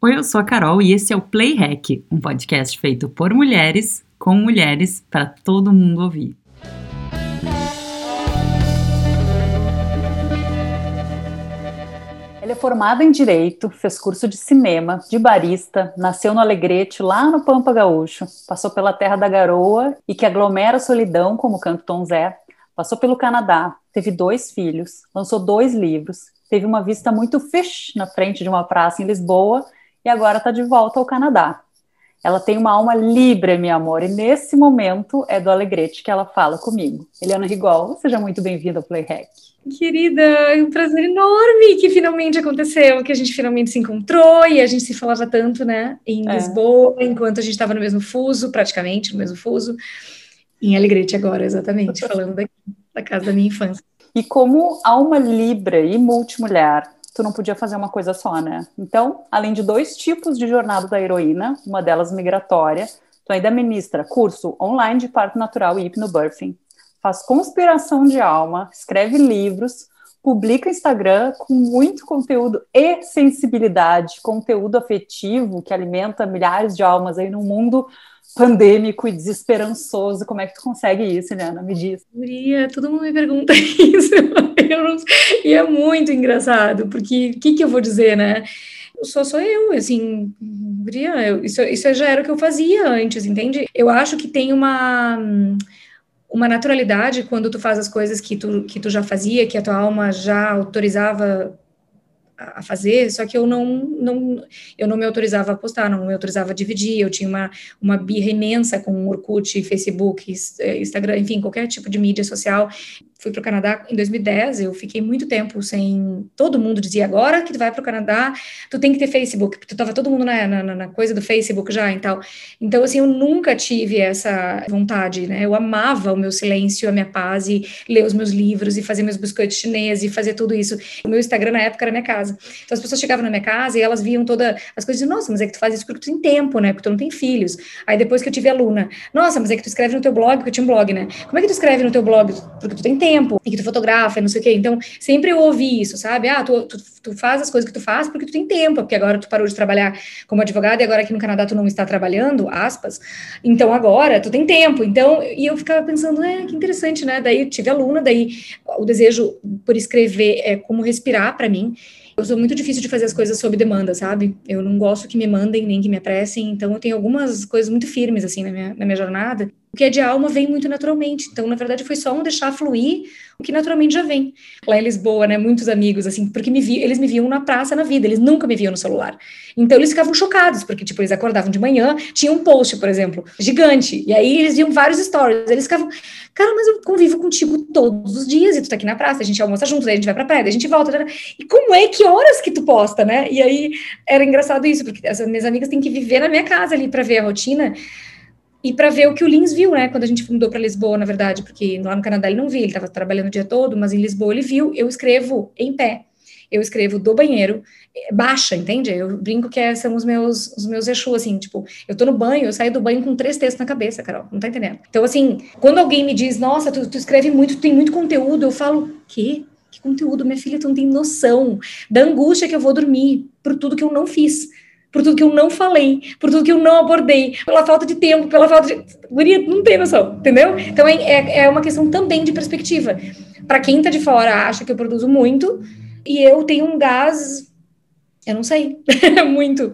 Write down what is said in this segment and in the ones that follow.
Oi, eu sou a Carol e esse é o Play Hack, um podcast feito por mulheres, com mulheres, para todo mundo ouvir. Ele é formado em Direito, fez curso de cinema, de barista, nasceu no Alegrete, lá no Pampa Gaúcho, passou pela Terra da Garoa e que aglomera a solidão, como canto Tom Zé, passou pelo Canadá, teve dois filhos, lançou dois livros, teve uma vista muito fish na frente de uma praça em Lisboa e agora está de volta ao Canadá. Ela tem uma alma livre, meu amor, e nesse momento é do Alegrete que ela fala comigo. Eliana Rigol, seja muito bem-vinda ao Playhack. Querida, é um prazer enorme que finalmente aconteceu, que a gente finalmente se encontrou e a gente se falava tanto, né, em é. Lisboa, enquanto a gente estava no mesmo fuso, praticamente no mesmo fuso, em Alegrete agora, exatamente, falando daqui, da casa da minha infância. E como alma libra e multimulher, tu não podia fazer uma coisa só, né? Então, além de dois tipos de jornada da heroína, uma delas migratória, tu ainda ministra curso online de parto natural e hipnobirthing, faz conspiração de alma, escreve livros, publica Instagram com muito conteúdo e sensibilidade, conteúdo afetivo que alimenta milhares de almas aí no mundo pandêmico e desesperançoso. Como é que tu consegue isso, Helena? Me diz. Guria, todo mundo me pergunta isso. E é muito engraçado, porque o que, que eu vou dizer, né? Só sou eu, assim, eu, isso, isso já era o que eu fazia antes, entende? Eu acho que tem uma uma naturalidade quando tu faz as coisas que tu, que tu já fazia, que a tua alma já autorizava a fazer, só que eu não, não, eu não me autorizava a postar, não me autorizava a dividir, eu tinha uma, uma birra imensa com Orkut, Facebook, Instagram, enfim, qualquer tipo de mídia social, fui para o Canadá em 2010, eu fiquei muito tempo sem. Todo mundo dizia agora que tu vai para o Canadá, tu tem que ter Facebook, porque tu tava todo mundo na, na, na, coisa do Facebook já e tal. Então, assim, eu nunca tive essa vontade, né? Eu amava o meu silêncio, a minha paz, e ler os meus livros, e fazer meus biscoitos chineses, e fazer tudo isso. O meu Instagram na época era minha casa. Então, as pessoas chegavam na minha casa e elas viam toda as coisas e nossa, mas é que tu faz isso porque tu tem tempo, né? Porque tu não tem filhos. Aí depois que eu tive aluna, nossa, mas é que tu escreve no teu blog, porque eu tinha um blog, né? Como é que tu escreve no teu blog? Porque tu tem tempo tempo e que tu fotografa, não sei o quê. Então, sempre eu ouvi isso, sabe? Ah, tu, tu, tu, faz as coisas que tu faz porque tu tem tempo, porque agora tu parou de trabalhar como advogada e agora aqui no Canadá tu não está trabalhando, aspas. Então, agora tu tem tempo. Então, e eu ficava pensando, é, que interessante, né? Daí eu tive aluna, daí o desejo por escrever é como respirar para mim. Eu sou muito difícil de fazer as coisas sob demanda, sabe? Eu não gosto que me mandem nem que me apressem, então eu tenho algumas coisas muito firmes, assim, na minha, na minha jornada. Que é de alma vem muito naturalmente. Então, na verdade, foi só um deixar fluir o que naturalmente já vem. Lá em Lisboa, né, muitos amigos, assim, porque me vi, eles me viam na praça na vida, eles nunca me viam no celular. Então, eles ficavam chocados, porque, tipo, eles acordavam de manhã, tinha um post, por exemplo, gigante, e aí eles viam vários stories, eles ficavam, cara, mas eu convivo contigo todos os dias, e tu tá aqui na praça, a gente almoça junto, daí a gente vai pra praia, daí a gente volta, e como é, que horas que tu posta, né? E aí, era engraçado isso, porque as minhas amigas têm que viver na minha casa ali para ver a rotina, e para ver o que o Lins viu, né, quando a gente mudou para Lisboa, na verdade, porque lá no Canadá ele não via, ele estava trabalhando o dia todo, mas em Lisboa ele viu, eu escrevo em pé, eu escrevo do banheiro, eh, baixa, entende? Eu brinco que são os meus, os meus Exu, assim, tipo, eu tô no banho, eu saio do banho com três textos na cabeça, Carol, não tá entendendo? Então, assim, quando alguém me diz, nossa, tu, tu escreve muito, tu tem muito conteúdo, eu falo, que? Que conteúdo? Minha filha, tu não tem noção da angústia que eu vou dormir por tudo que eu não fiz por tudo que eu não falei, por tudo que eu não abordei, pela falta de tempo, pela falta de. Guria, não tem noção, entendeu? Então é, é, é uma questão também de perspectiva. Para quem tá de fora acha que eu produzo muito, e eu tenho um gás, eu não sei, muito.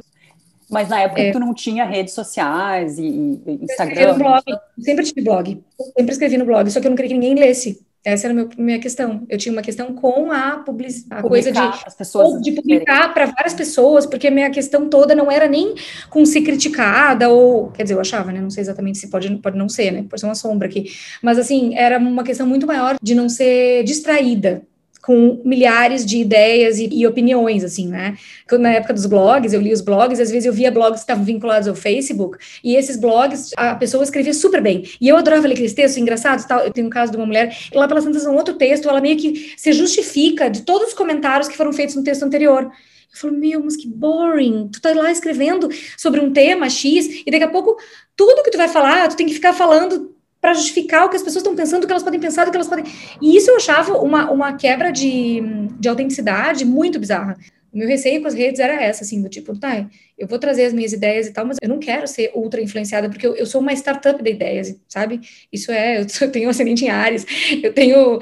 Mas na época é. tu não tinha redes sociais e, e Instagram? Eu blog, sempre tive blog, sempre escrevi no blog, só que eu não queria que ninguém lesse. Essa era a minha questão. Eu tinha uma questão com a, public, a coisa de, as pessoas de publicar para várias pessoas, porque a minha questão toda não era nem com ser criticada, ou. Quer dizer, eu achava, né? Não sei exatamente se pode, pode não ser, né? Pode ser uma sombra aqui. Mas, assim, era uma questão muito maior de não ser distraída com milhares de ideias e, e, opiniões, assim, né? Na época dos blogs, eu li os blogs, às vezes eu via blogs que estavam vinculados ao Facebook, e esses blogs, a pessoa escrevia super bem. E eu adorava ler aqueles textos engraçados, tal. Eu tenho um caso de uma mulher, lá pelas tantas, um outro texto, ela meio que se justifica de todos os comentários que foram feitos no texto anterior. Eu falo, meu, mas que boring. Tu tá lá escrevendo sobre um tema X, e daqui a pouco, tudo que tu vai falar, tu tem que ficar falando para justificar o que as pessoas estão pensando, o que elas podem pensar, o que elas podem. E isso eu achava uma, uma quebra de, de autenticidade muito bizarra. O meu receio com as redes era essa, assim, do tipo, tá, eu vou trazer as minhas ideias e tal, mas eu não quero ser ultra influenciada, porque eu, eu sou uma startup de ideias, sabe? Isso é, eu, eu tenho ascendente em Ares, eu tenho,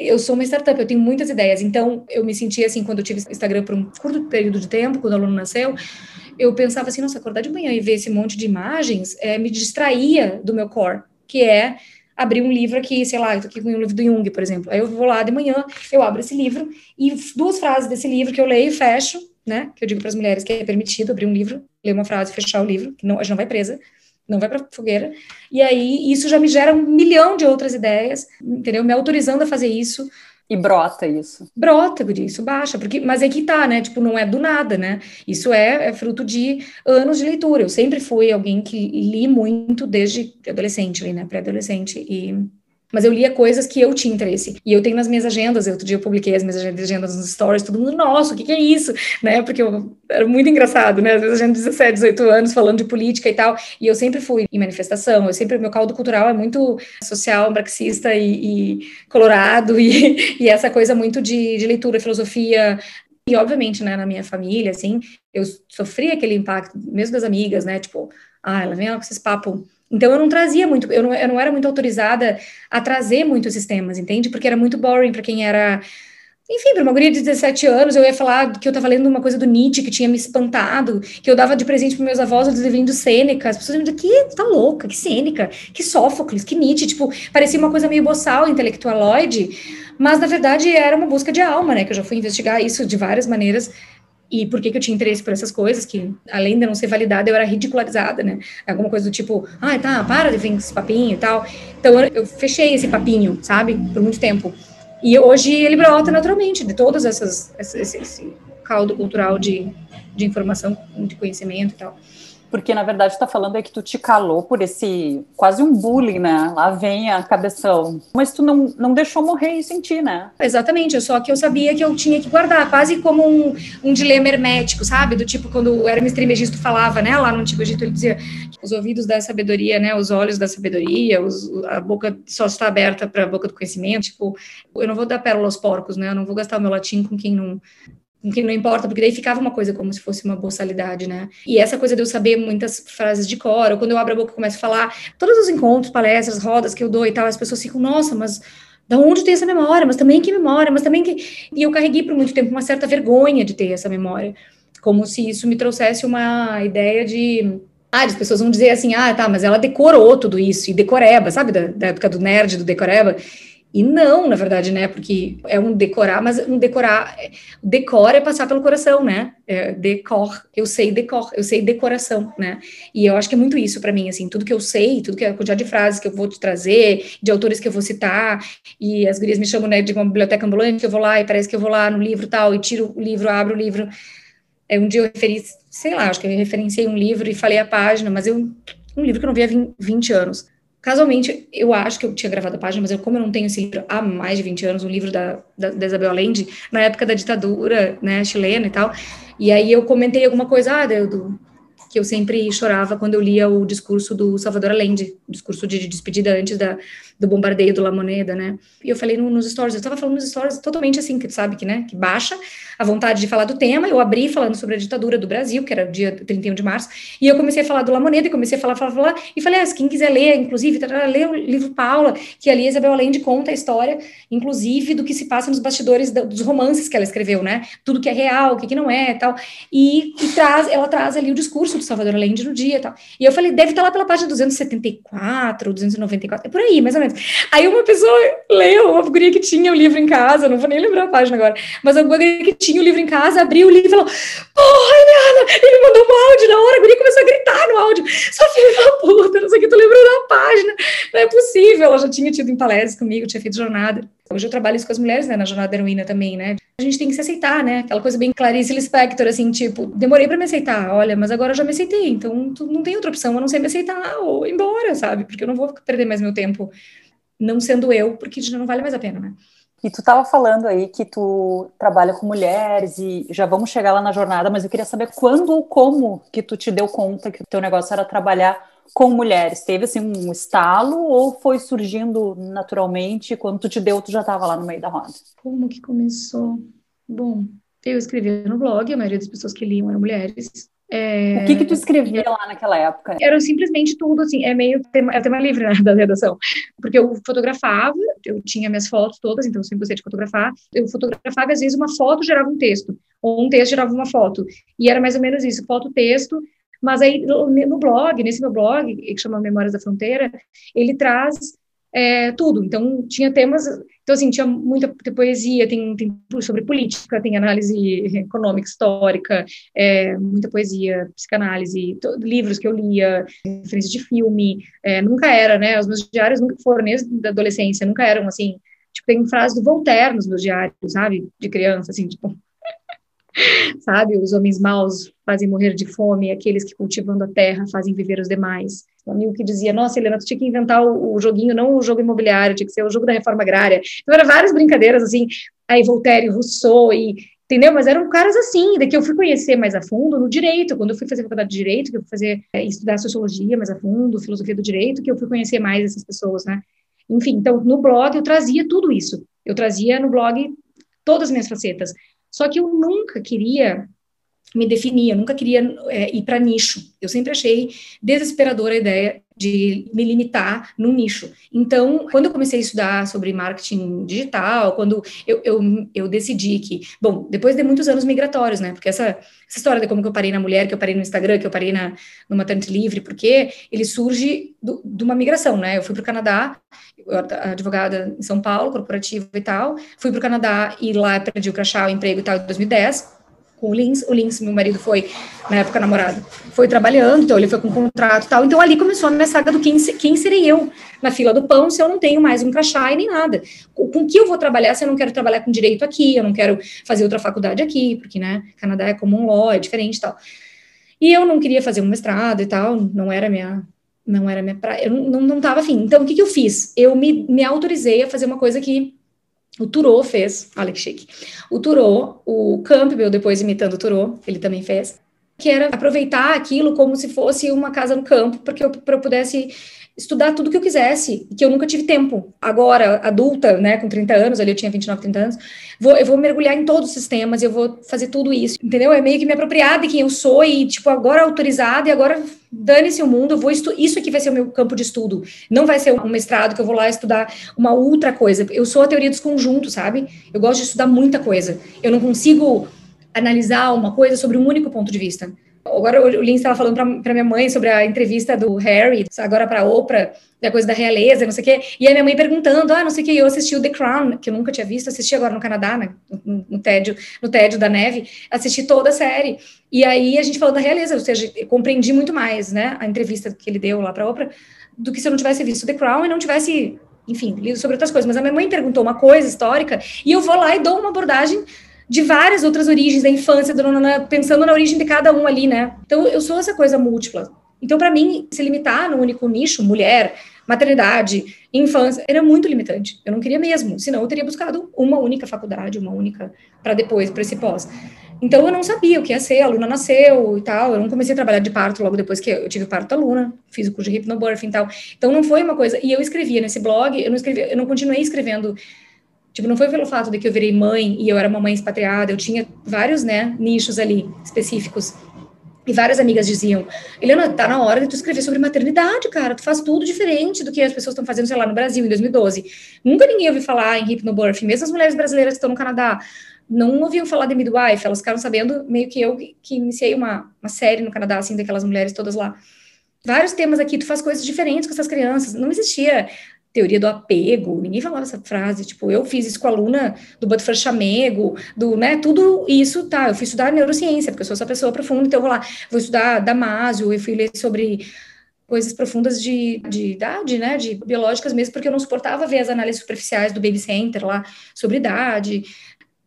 eu sou uma startup, eu tenho muitas ideias. Então, eu me senti assim, quando eu tive Instagram por um curto período de tempo, quando o aluno nasceu, eu pensava assim, nossa, acordar de manhã e ver esse monte de imagens é, me distraía do meu core, que é abrir um livro aqui, sei lá, eu aqui com um livro do Jung, por exemplo. Aí eu vou lá de manhã, eu abro esse livro e duas frases desse livro que eu leio e fecho, né? Que eu digo para as mulheres que é permitido abrir um livro, ler uma frase, fechar o livro, que não, a gente não vai presa, não vai para fogueira. E aí isso já me gera um milhão de outras ideias, entendeu? Me autorizando a fazer isso. E brota isso. Brota, isso baixa, porque, mas é que tá, né? Tipo, não é do nada, né? Isso é, é fruto de anos de leitura. Eu sempre fui alguém que li muito desde adolescente, ali, né? Pré-adolescente. E mas eu lia coisas que eu tinha interesse. E eu tenho nas minhas agendas, outro dia eu publiquei as minhas agendas nos stories, todo mundo, nossa, o que, que é isso? Né? Porque eu, era muito engraçado, né? Às vezes a gente 17, 18 anos falando de política e tal. E eu sempre fui em manifestação, eu sempre, meu caldo cultural é muito social, marxista e, e colorado, e, e, essa coisa muito de, de leitura, filosofia, e, obviamente, né, na minha família, assim, eu sofri aquele impacto, mesmo das amigas, né, tipo, ah, ela vem com esses papos então eu não trazia muito, eu não, eu não era muito autorizada a trazer muitos sistemas, entende? Porque era muito boring para quem era. Enfim, para uma guria de 17 anos, eu ia falar que eu estava lendo uma coisa do Nietzsche que tinha me espantado, que eu dava de presente para meus avós os livrinhos do Sêneca. As pessoas me diziam, que tá louca, que Sêneca, que Sófocles, que Nietzsche. Tipo, parecia uma coisa meio boçal, intelectualoide, mas na verdade era uma busca de alma, né? Que eu já fui investigar isso de várias maneiras e por que, que eu tinha interesse por essas coisas, que além de não ser validada, eu era ridicularizada, né? Alguma coisa do tipo, ah, tá, para de vir com esse papinho e tal. Então eu, eu fechei esse papinho, sabe, por muito tempo. E hoje ele brota naturalmente de todas essas, esse, esse caldo cultural de, de informação, de conhecimento e tal porque na verdade está falando é que tu te calou por esse quase um bullying, né? Lá vem a cabeção. Mas tu não, não deixou morrer isso em ti, né? Exatamente, só que eu sabia que eu tinha que guardar, quase como um, um dilema hermético, sabe? Do tipo, quando o Hermes Trismegisto falava, né, lá no Antigo Egito, ele dizia os ouvidos da sabedoria, né, os olhos da sabedoria, os, a boca só está aberta para a boca do conhecimento, tipo, eu não vou dar pérola aos porcos, né, eu não vou gastar o meu latim com quem não, que não importa, porque daí ficava uma coisa como se fosse uma boçalidade, né? E essa coisa de eu saber muitas frases de cor, ou quando eu abro a boca e começo a falar, todos os encontros, palestras, rodas que eu dou e tal, as pessoas ficam, nossa, mas da onde tem essa memória? Mas também que memória? Mas também que. E eu carreguei por muito tempo uma certa vergonha de ter essa memória, como se isso me trouxesse uma ideia de. Ah, as pessoas vão dizer assim, ah, tá, mas ela decorou tudo isso, e decoreba, sabe, da, da época do nerd, do decoreba, e não, na verdade, né? Porque é um decorar, mas um decorar, decor é passar pelo coração, né? É, decor, eu sei decor, eu sei decoração, né? E eu acho que é muito isso para mim, assim, tudo que eu sei, tudo que é a quantidade de frases que eu vou te trazer, de autores que eu vou citar, e as gurias me chamam, né, de uma biblioteca ambulante, que eu vou lá e parece que eu vou lá no livro tal, e tiro o livro, abro o livro. É, um dia eu referi, sei lá, acho que eu referenciei um livro e falei a página, mas eu, um livro que eu não via há 20 anos. Casualmente, eu acho que eu tinha gravado a página, mas eu, como eu não tenho esse livro há mais de 20 anos, um livro da, da, da Isabel Allende, na época da ditadura né, chilena e tal, e aí eu comentei alguma coisa, ah, do, que eu sempre chorava quando eu lia o discurso do Salvador Allende, o discurso de despedida antes da, do bombardeio do La Moneda, né? E eu falei no, nos stories, eu estava falando nos stories totalmente assim, que tu sabe que, né, que baixa a vontade de falar do tema, eu abri falando sobre a ditadura do Brasil, que era dia 31 de março, e eu comecei a falar do La Moneda, e comecei a falar, falar, falar, e falei, ah, quem quiser ler, inclusive, lê o livro Paula, que ali Isabel Allende conta a história, inclusive, do que se passa nos bastidores dos romances que ela escreveu, né? Tudo que é real, o que, que não é, tal, e, e traz, ela traz ali o discurso do Salvador Allende no dia, tal. E eu falei, deve estar lá pela página 274, 294, é por aí, mais ou menos. Aí uma pessoa leu, uma guria que tinha o livro em casa, não vou nem lembrar a página agora, mas uma guria que tinha o livro em casa, abriu o livro e falou: Porra, Eliana! Ele mandou um áudio na hora, a guria começou a gritar no áudio: Sua filha da puta, não sei o que, tu lembrou da página. Não é possível, ela já tinha tido em palestras comigo, tinha feito jornada. Hoje eu trabalho isso com as mulheres, né, na jornada da heroína também, né? A gente tem que se aceitar, né? Aquela coisa bem Clarice Lispector, assim, tipo, demorei para me aceitar, olha, mas agora eu já me aceitei, então tu não tem outra opção a não ser me aceitar ou ir embora, sabe? Porque eu não vou perder mais meu tempo não sendo eu, porque já não vale mais a pena, né? E tu estava falando aí que tu trabalha com mulheres e já vamos chegar lá na jornada, mas eu queria saber quando ou como que tu te deu conta que o teu negócio era trabalhar com mulheres. Teve assim um estalo ou foi surgindo naturalmente? Quando tu te deu, tu já estava lá no meio da roda? Como que começou? Bom, eu escrevia no blog, a maioria das pessoas que liam eram mulheres. É... O que que tu escrevia lá naquela época? Era simplesmente tudo, assim, é meio tema, é tema livre né, da redação, porque eu fotografava, eu tinha minhas fotos todas, então eu sempre gostei de fotografar, eu fotografava, às vezes uma foto gerava um texto, ou um texto gerava uma foto, e era mais ou menos isso, foto, texto, mas aí no blog, nesse meu blog, que chama Memórias da Fronteira, ele traz é, tudo. Então, tinha temas. Então, assim, tinha muita poesia, tem, tem sobre política, tem análise econômica, histórica, é, muita poesia, psicanálise, livros que eu lia, referências de filme. É, nunca era, né? Os meus diários nunca foram, nem da adolescência, nunca eram assim. Tipo, tem frases do Voltaire nos meus diários, sabe? De criança, assim, tipo. sabe? Os homens maus fazem morrer de fome, aqueles que cultivando a terra fazem viver os demais. Um amigo que dizia, nossa, Helena, tu tinha que inventar o, o, joguinho, não o jogo imobiliário, tinha que ser o jogo da reforma agrária. Então, eram várias brincadeiras, assim, aí Voltaire, Rousseau, e, entendeu? Mas eram caras assim, daqui eu fui conhecer mais a fundo no direito, quando eu fui fazer faculdade de direito, que eu fui fazer, é, estudar sociologia mais a fundo, filosofia do direito, que eu fui conhecer mais essas pessoas, né? Enfim, então, no blog eu trazia tudo isso. Eu trazia no blog todas as minhas facetas. Só que eu nunca queria me definir, eu nunca queria é, ir para nicho. Eu sempre achei desesperadora a ideia de me limitar num nicho. Então, quando eu comecei a estudar sobre marketing digital, quando eu, eu, eu decidi que, bom, depois de muitos anos migratórios, né? Porque essa, essa história de como que eu parei na mulher, que eu parei no Instagram, que eu parei na, no Maternity Livre, porque ele surge de uma migração, né? Eu fui para o Canadá, advogada em São Paulo, corporativa e tal, fui para o Canadá e lá perdi o crachá, o emprego e tal, em 2010 com o Lins. O Lins, meu marido, foi, na época, namorado, foi trabalhando, então ele foi com um contrato e tal. Então ali começou a minha saga do quem, quem serei eu na fila do pão se eu não tenho mais um crachá e nem nada. Com, com que eu vou trabalhar se eu não quero trabalhar com direito aqui, eu não quero fazer outra faculdade aqui, porque, né, Canadá é como um law, é diferente e tal. E eu não queria fazer um mestrado e tal, não era minha não era minha praia, eu não, não, não tava afim. Então, o que, que eu fiz? Eu me, me autorizei a fazer uma coisa que o Turô fez, olha que chique. O Turô, o Campbell, depois imitando o Turô, ele também fez, que era aproveitar aquilo como se fosse uma casa no campo, porque eu, eu pudesse estudar tudo que eu quisesse, que eu nunca tive tempo. Agora, adulta, né, com 30 anos, ali eu tinha 29, 30 anos, vou, eu vou mergulhar em todos os sistemas, eu vou fazer tudo isso, entendeu? É meio que me apropriar de quem eu sou e, tipo, agora autorizada e agora dane-se o mundo, eu vou estu isso aqui vai ser o meu campo de estudo. Não vai ser um mestrado que eu vou lá estudar uma outra coisa. Eu sou a teoria dos conjuntos, sabe? Eu gosto de estudar muita coisa. Eu não consigo analisar uma coisa sobre um único ponto de vista. Agora o Lin estava falando para minha mãe sobre a entrevista do Harry, agora para Oprah, da coisa da realeza, não sei o quê. E a minha mãe perguntando, ah, não sei o que, eu assisti o The Crown, que eu nunca tinha visto, assisti agora no Canadá, né, no, no, tédio, no tédio da neve, assisti toda a série. E aí a gente falou da realeza, ou seja, compreendi muito mais, né, a entrevista que ele deu lá para Oprah, do que se eu não tivesse visto The Crown e não tivesse, enfim, lido sobre outras coisas. Mas a minha mãe perguntou uma coisa histórica e eu vou lá e dou uma abordagem de várias outras origens da infância, pensando na origem de cada um ali, né? Então, eu sou essa coisa múltipla. Então, para mim, se limitar no único nicho, mulher, maternidade, infância, era muito limitante. Eu não queria mesmo, senão eu teria buscado uma única faculdade, uma única, para depois, para esse pós. Então, eu não sabia o que ia ser, a Luna nasceu e tal, eu não comecei a trabalhar de parto logo depois que eu tive parto da Luna, fiz o curso de hypnobirthing e tal. Então, não foi uma coisa, e eu escrevia nesse blog, eu não escrevia, eu não continuei escrevendo Tipo, não foi pelo fato de que eu virei mãe e eu era uma mãe expatriada, eu tinha vários, né, nichos ali específicos. E várias amigas diziam, Helena, tá na hora de tu escrever sobre maternidade, cara, tu faz tudo diferente do que as pessoas estão fazendo, sei lá, no Brasil, em 2012. Nunca ninguém ouviu falar em hypnobirth, mesmo as mulheres brasileiras que estão no Canadá, não ouviam falar de midwife, elas ficaram sabendo meio que eu que iniciei uma, uma série no Canadá, assim, daquelas mulheres todas lá. Vários temas aqui, tu faz coisas diferentes com essas crianças. Não existia teoria do apego, ninguém falava essa frase, tipo, eu fiz isso com a aluna do Butterfly Chamego, do, né, tudo isso, tá, eu fui estudar neurociência, porque eu sou essa pessoa profunda, então eu vou lá, vou estudar Damasio, eu fui ler sobre coisas profundas de, de idade, né, de biológicas mesmo, porque eu não suportava ver as análises superficiais do Baby Center lá, sobre idade,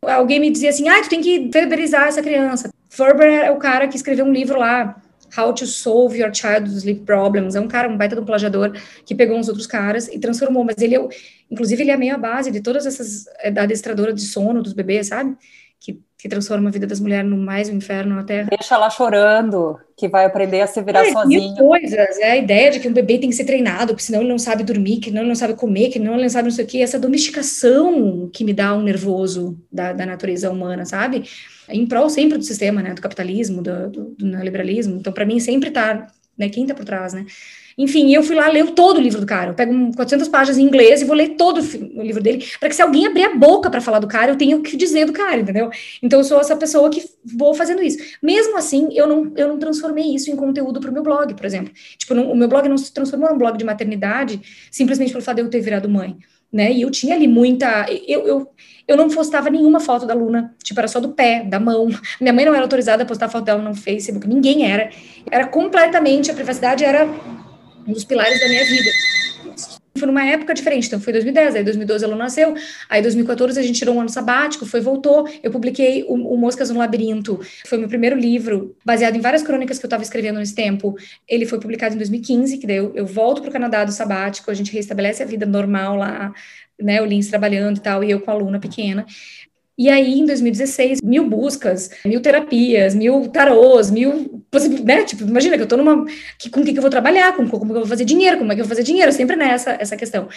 alguém me dizia assim, ah, tu tem que verberizar essa criança, Ferber é o cara que escreveu um livro lá, How to Solve Your Child's Sleep Problems. É um cara, um baita de um plagiador, que pegou uns outros caras e transformou. Mas ele, é, inclusive, ele é meio a base de todas essas, é, da adestradora de sono dos bebês, sabe? que, que transforma a vida das mulheres no mais um inferno na Terra. Deixa ela chorando, que vai aprender a se virar é, sozinha. coisas, é a ideia de que um bebê tem que ser treinado, porque senão ele não sabe dormir, que não ele não sabe comer, que não ele não sabe não sei o que, essa domesticação que me dá um nervoso da, da natureza humana, sabe? Em prol sempre do sistema, né, do capitalismo, do, do, do neoliberalismo, então para mim sempre tá, né, quem tá por trás, né? Enfim, eu fui lá ler todo o livro do cara. Eu pego 400 páginas em inglês e vou ler todo o livro dele, para que se alguém abrir a boca para falar do cara, eu tenha o que dizer do cara, entendeu? Então eu sou essa pessoa que vou fazendo isso. Mesmo assim, eu não, eu não transformei isso em conteúdo para o meu blog, por exemplo. Tipo, não, o meu blog não se transformou num blog de maternidade simplesmente pelo fato de eu ter virado mãe. Né? E eu tinha ali muita. Eu, eu, eu não postava nenhuma foto da Luna, tipo, era só do pé, da mão. Minha mãe não era autorizada a postar foto dela no Facebook, ninguém era. Era completamente, a privacidade era um dos pilares da minha vida. Foi numa época diferente, então foi 2010, aí 2012 ela nasceu, aí 2014 a gente tirou um ano sabático, foi, voltou, eu publiquei o, o Moscas no Labirinto, foi meu primeiro livro, baseado em várias crônicas que eu estava escrevendo nesse tempo, ele foi publicado em 2015, que daí eu, eu volto para o Canadá do sabático, a gente restabelece a vida normal lá, né, o Lins trabalhando e tal, e eu com a aluna pequena, e aí, em 2016, mil buscas, mil terapias, mil tarôs, mil né? Tipo, imagina que eu tô numa. Que, com o que, que eu vou trabalhar, com como eu vou fazer dinheiro, como é que eu vou fazer dinheiro, sempre nessa essa questão.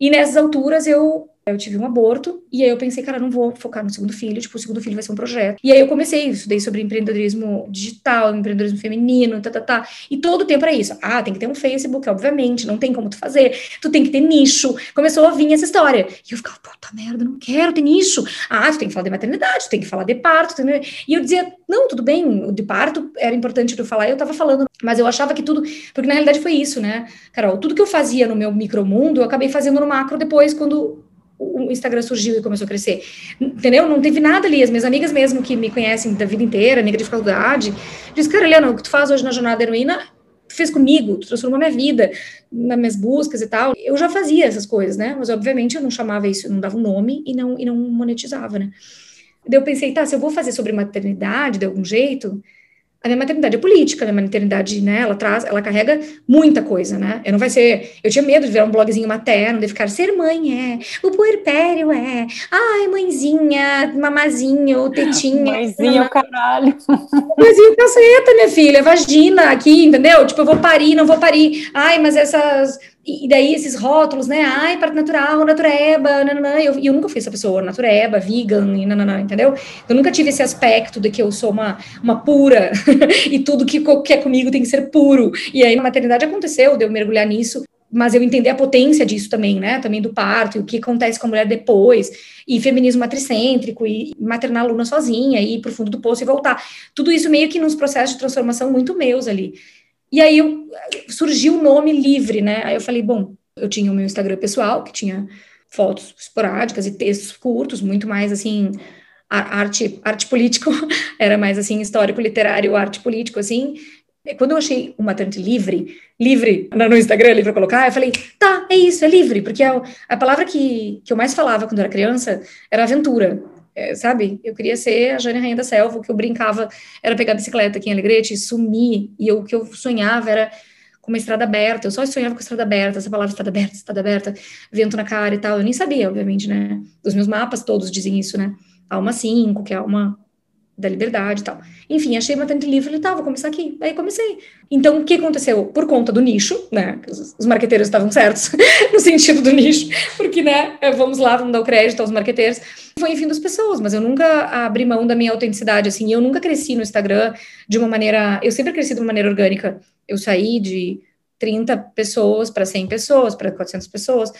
E nessas alturas eu eu tive um aborto, e aí eu pensei, cara, não vou focar no segundo filho, tipo, o segundo filho vai ser um projeto. E aí eu comecei, estudei sobre empreendedorismo digital, empreendedorismo feminino, tá, tá, tá. E todo o tempo era isso. Ah, tem que ter um Facebook, obviamente, não tem como tu fazer, tu tem que ter nicho. Começou a vir essa história. E eu ficava, puta merda, não quero ter nicho. Ah, tu tem que falar de maternidade, tu tem que falar de parto. E eu dizia, não, tudo bem, o de parto era importante tu falar, e eu tava falando, mas eu achava que tudo, porque na realidade foi isso, né, Carol? Tudo que eu fazia no meu micromundo, eu acabei fazendo no macro depois, quando o Instagram surgiu e começou a crescer. Entendeu? Não teve nada ali. As minhas amigas mesmo que me conhecem da vida inteira, amiga de faculdade, diz, cara, Helena, o que tu faz hoje na jornada heroína fez comigo, tu transformou minha vida, nas minhas buscas e tal. Eu já fazia essas coisas, né? Mas obviamente eu não chamava isso, não dava um nome e não, e não monetizava, né? Daí eu pensei, tá, se eu vou fazer sobre maternidade de algum jeito, a minha maternidade é política, a minha maternidade, né, ela traz, ela carrega muita coisa, né, eu não vai ser, eu tinha medo de ver um blogzinho materno, de ficar, ser mãe é, o puerpério é, ai, mãezinha, mamazinho, tetinha. Mãezinha, o caralho. Mãezinho, caceta, minha filha, vagina aqui, entendeu? Tipo, eu vou parir, não vou parir, ai, mas essas e daí esses rótulos, né? Ai, parto natural, natureba, nananã. Eu, eu nunca fui essa pessoa, natureba, vegan, e nananã, entendeu? Eu nunca tive esse aspecto de que eu sou uma, uma pura e tudo que, que é comigo tem que ser puro. E aí na maternidade aconteceu de eu mergulhar nisso, mas eu entender a potência disso também, né? Também do parto e o que acontece com a mulher depois, e feminismo matricêntrico, e maternar a aluna sozinha, e ir pro fundo do poço e voltar. Tudo isso meio que nos processos de transformação muito meus ali. E aí surgiu o nome livre, né? Aí eu falei, bom, eu tinha o meu Instagram pessoal, que tinha fotos esporádicas e textos curtos, muito mais assim, arte, arte político, era mais assim, histórico, literário, arte político, assim. Quando eu achei o Maternity livre, livre no Instagram, livre para colocar, eu falei, tá, é isso, é livre, porque a, a palavra que, que eu mais falava quando eu era criança era aventura é, sabe? Eu queria ser a Jane Rainha da Selva, o que eu brincava era pegar bicicleta aqui em Alegrete e sumir, e eu, o que eu sonhava era com uma estrada aberta, eu só sonhava com estrada aberta, essa palavra estrada aberta, estrada aberta, vento na cara e tal, eu nem sabia, obviamente, né? Os meus mapas todos dizem isso, né? Alma 5, que é alma da liberdade e tal. Enfim, achei bastante livro e tal, vou começar aqui. Aí comecei. Então, o que aconteceu? Por conta do nicho, né? Os, os marqueteiros estavam certos no sentido do nicho, porque, né? Vamos lá, vamos dar o crédito aos marqueteiros. Foi enfim das pessoas, mas eu nunca abri mão da minha autenticidade, assim. Eu nunca cresci no Instagram de uma maneira. Eu sempre cresci de uma maneira orgânica. Eu saí de 30 pessoas para 100 pessoas, para 400 pessoas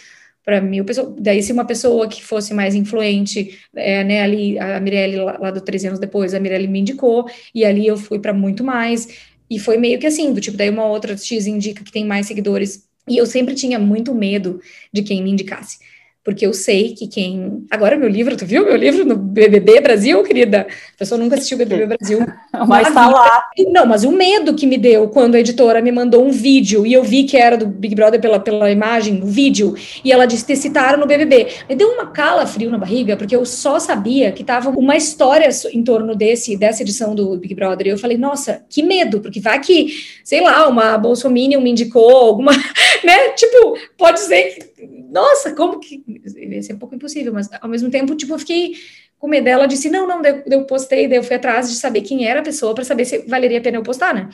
para mil pessoas. Daí, se uma pessoa que fosse mais influente, é, né, ali, a Mirelle, lá, lá do 13 anos depois, a Mirelle me indicou, e ali eu fui para muito mais. E foi meio que assim, do tipo, daí uma outra X indica que tem mais seguidores. E eu sempre tinha muito medo de quem me indicasse porque eu sei que quem. Agora, meu livro, tu viu meu livro no BBB Brasil, querida? A pessoa nunca assistiu o BBB Brasil. mas tá lá. Não, mas o medo que me deu quando a editora me mandou um vídeo e eu vi que era do Big Brother pela, pela imagem, o vídeo, e ela disse: te citaram no BBB. Me deu uma cala frio na barriga, porque eu só sabia que tava uma história em torno desse, dessa edição do Big Brother. E eu falei: nossa, que medo, porque vai que, sei lá, uma Bolsominion me indicou, alguma, né? Tipo, pode ser que. Nossa, como que ia ser um pouco impossível, mas ao mesmo tempo, tipo, eu fiquei com medo dela, disse, não, não, eu postei, daí eu fui atrás de saber quem era a pessoa para saber se valeria a pena eu postar, né?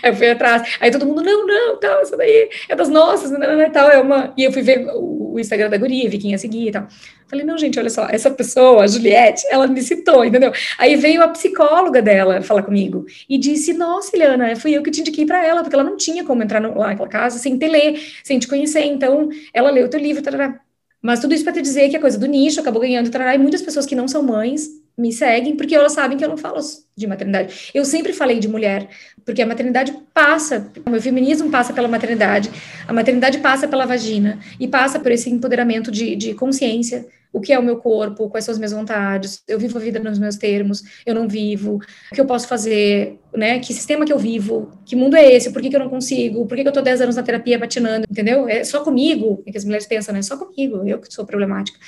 Aí eu fui atrás, aí todo mundo, não, não, tal, isso daí é das nossas, não, não, não, tal, é uma... E eu fui ver o, Instagram da guria, vi quem ia seguir e tal. Falei, não, gente, olha só, essa pessoa, a Juliette, ela me citou, entendeu? Aí veio a psicóloga dela falar comigo e disse, nossa, Eliana, fui eu que te indiquei para ela, porque ela não tinha como entrar no, lá naquela casa sem te ler, sem te conhecer, então ela leu teu livro, tarará. Mas tudo isso para te dizer que a coisa do nicho acabou ganhando, tarará, e muitas pessoas que não são mães me seguem porque elas sabem que eu não falo de maternidade. Eu sempre falei de mulher, porque a maternidade passa, o meu feminismo passa pela maternidade, a maternidade passa pela vagina e passa por esse empoderamento de, de consciência, o que é o meu corpo, quais são as minhas vontades, eu vivo a vida nos meus termos, eu não vivo, o que eu posso fazer, né, que sistema que eu vivo, que mundo é esse, por que, que eu não consigo, por que, que eu tô 10 anos na terapia patinando, entendeu? É só comigo, é que as mulheres pensam, né, só comigo, eu que sou problemática.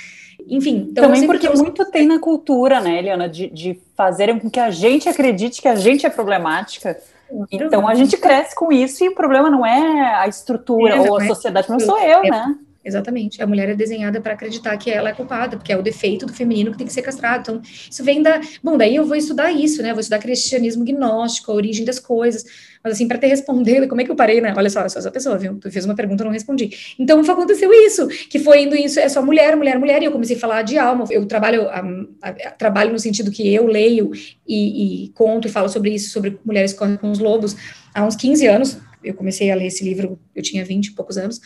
Enfim. Então Também porque trouxe... muito tem na cultura, né, Eliana, de, de fazerem com que a gente acredite que a gente é problemática. Então a gente cresce com isso e o problema não é a estrutura é, ou a é sociedade, não sou eu, é, né? Exatamente. A mulher é desenhada para acreditar que ela é culpada, porque é o defeito do feminino que tem que ser castrado. Então, isso vem da. Bom, daí eu vou estudar isso, né? Vou estudar cristianismo gnóstico, a origem das coisas. Mas, assim, para ter respondido, como é que eu parei, né? Olha só, eu sou essa pessoa, viu? Tu fez uma pergunta, não respondi. Então, aconteceu isso, que foi indo isso, é só mulher, mulher, mulher, e eu comecei a falar de alma. Eu trabalho, a, trabalho no sentido que eu leio e, e conto e falo sobre isso, sobre mulheres correm com os lobos, há uns 15 anos. Eu comecei a ler esse livro, eu tinha 20 e poucos anos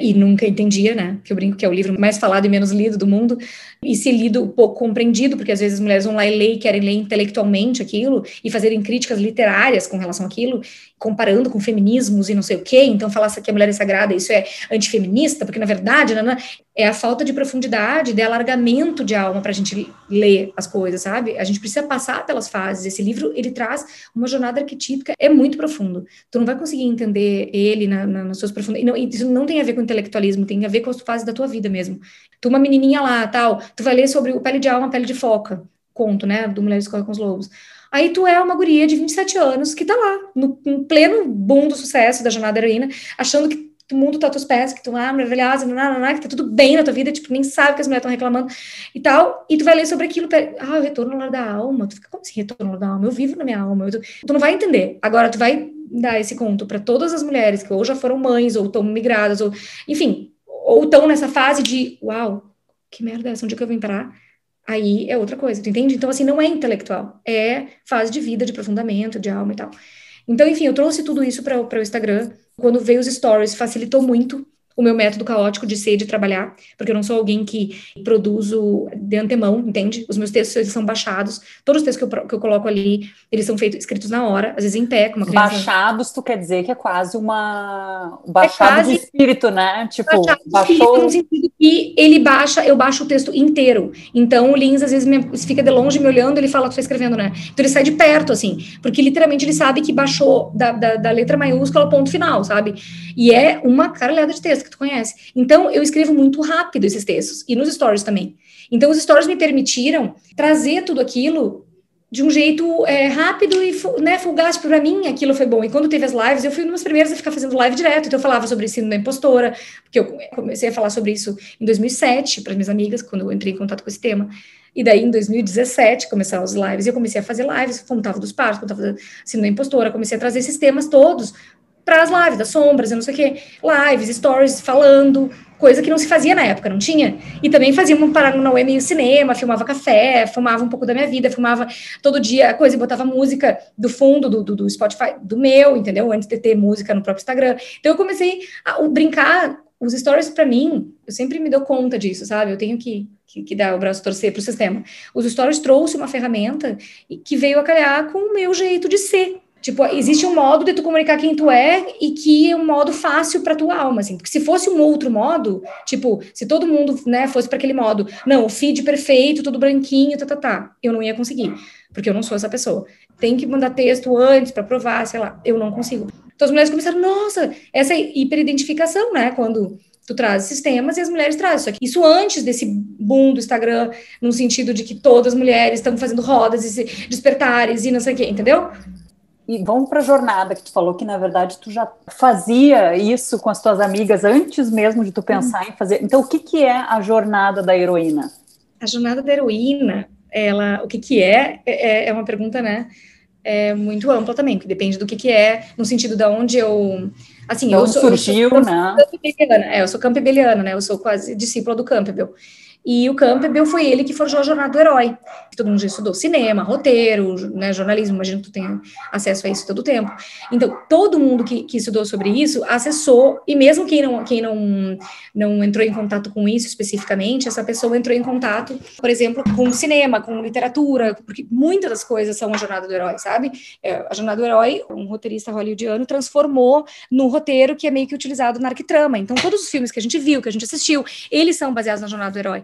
e nunca entendia, né? Que eu brinco que é o livro mais falado e menos lido do mundo, e se lido pouco compreendido, porque às vezes as mulheres vão lá e ler, querem ler intelectualmente aquilo e fazerem críticas literárias com relação àquilo, comparando com feminismos e não sei o quê, então falar que a mulher é sagrada, isso é antifeminista, porque na verdade não, não, é a falta de profundidade, de alargamento de alma para a gente ler as coisas, sabe? A gente precisa passar pelas fases. Esse livro, ele traz uma jornada arquetípica, é muito profundo. Tu não vai conseguir entender ele na, na, nas suas profundidades. Isso não tem a ver com intelectualismo, tem a ver com as fases da tua vida mesmo. Tu, uma menininha lá, tal, tu vai ler sobre o pele de alma, pele de foca, conto, né, do Mulheres Correm com os Lobos. Aí tu é uma guria de 27 anos que tá lá, no, no pleno boom do sucesso da jornada heroína, achando que o mundo tá aos teus pés, que tu é maravilhosa, que tá tudo bem na tua vida, tipo, nem sabe que as mulheres estão reclamando e tal, e tu vai ler sobre aquilo, ah, o retorno lá da alma, tu fica, como assim retorno da alma? Eu vivo na minha alma, eu, tu não vai entender. Agora, tu vai dar esse conto para todas as mulheres que ou já foram mães, ou estão migradas, ou, enfim, ou estão nessa fase de, uau, que merda é essa? Onde é que eu vim parar? Aí é outra coisa, tu entende? Então, assim, não é intelectual, é fase de vida, de aprofundamento, de alma e tal. Então, enfim, eu trouxe tudo isso para o Instagram. Quando veio os stories, facilitou muito o meu método caótico de ser e de trabalhar, porque eu não sou alguém que produzo de antemão, entende? Os meus textos eles são baixados, todos os textos que eu, que eu coloco ali, eles são feitos, escritos na hora, às vezes em pé, com uma criança. Baixados, tu quer dizer que é quase uma... Baixado é quase... de espírito, né? Tipo, baixado baixou... espírito no sentido que ele baixa, eu baixo o texto inteiro. Então, o Lins, às vezes, me, fica de longe me olhando, ele fala que estou escrevendo, né? Então, ele sai de perto, assim, porque literalmente ele sabe que baixou da, da, da letra maiúscula ao ponto final, sabe? E é uma caralhada de texto que tu conhece. Então, eu escrevo muito rápido esses textos, e nos stories também. Então, os stories me permitiram trazer tudo aquilo de um jeito é, rápido e né, fugaz para mim, aquilo foi bom. E quando teve as lives, eu fui uma das primeiras a ficar fazendo live direto. Então, eu falava sobre ensino da impostora, porque eu comecei a falar sobre isso em 2007 para minhas amigas, quando eu entrei em contato com esse tema. E daí, em 2017, começaram as lives, e eu comecei a fazer lives, contava dos partos, contava ensino da impostora, comecei a trazer esses temas todos para as lives, das sombras, eu não sei o quê, lives, stories, falando, coisa que não se fazia na época, não tinha. E também fazia um parado na meio cinema, filmava café, filmava um pouco da minha vida, filmava todo dia coisa botava música do fundo do, do, do, Spotify, do meu, entendeu? Antes de ter música no próprio Instagram. Então eu comecei a brincar, os stories para mim, eu sempre me dou conta disso, sabe? Eu tenho que, que, que dar o braço torcer para o sistema. Os stories trouxe uma ferramenta que veio a calhar com o meu jeito de ser, Tipo, existe um modo de tu comunicar quem tu é e que é um modo fácil para tua alma, assim. Porque se fosse um outro modo, tipo, se todo mundo, né, fosse para aquele modo, não, feed perfeito, tudo branquinho, tá, tá, tá, eu não ia conseguir, porque eu não sou essa pessoa. Tem que mandar texto antes para provar, sei lá, eu não consigo. Então as mulheres começaram, nossa, essa hiperidentificação, né, quando tu traz sistemas e as mulheres trazem. Só que isso antes desse boom do Instagram, no sentido de que todas as mulheres estão fazendo rodas e se despertares e não sei o quê, entendeu? E vamos para a jornada que tu falou que na verdade tu já fazia isso com as tuas amigas antes mesmo de tu pensar hum. em fazer. Então o que que é a jornada da heroína? A jornada da heroína ela, o que que é, é, é uma pergunta, né, é muito ampla também, que depende do que que é, no sentido da onde eu, assim, eu sou, surgiu, eu sou né? É, eu sou campbelliana, né, eu sou quase discípula do Campbell. E o Campbell foi ele que forjou a jornada do herói. Todo mundo já estudou cinema, roteiro, né, jornalismo, imagino que tu tenha acesso a isso todo o tempo. Então, todo mundo que, que estudou sobre isso acessou, e mesmo quem não, quem não, não entrou em contato com isso especificamente, essa pessoa entrou em contato, por exemplo, com cinema, com literatura, porque muitas das coisas são a jornada do herói, sabe? É, a jornada do herói, um roteirista hollywoodiano transformou no roteiro que é meio que utilizado na arquitrama. Então, todos os filmes que a gente viu, que a gente assistiu, eles são baseados na jornada do herói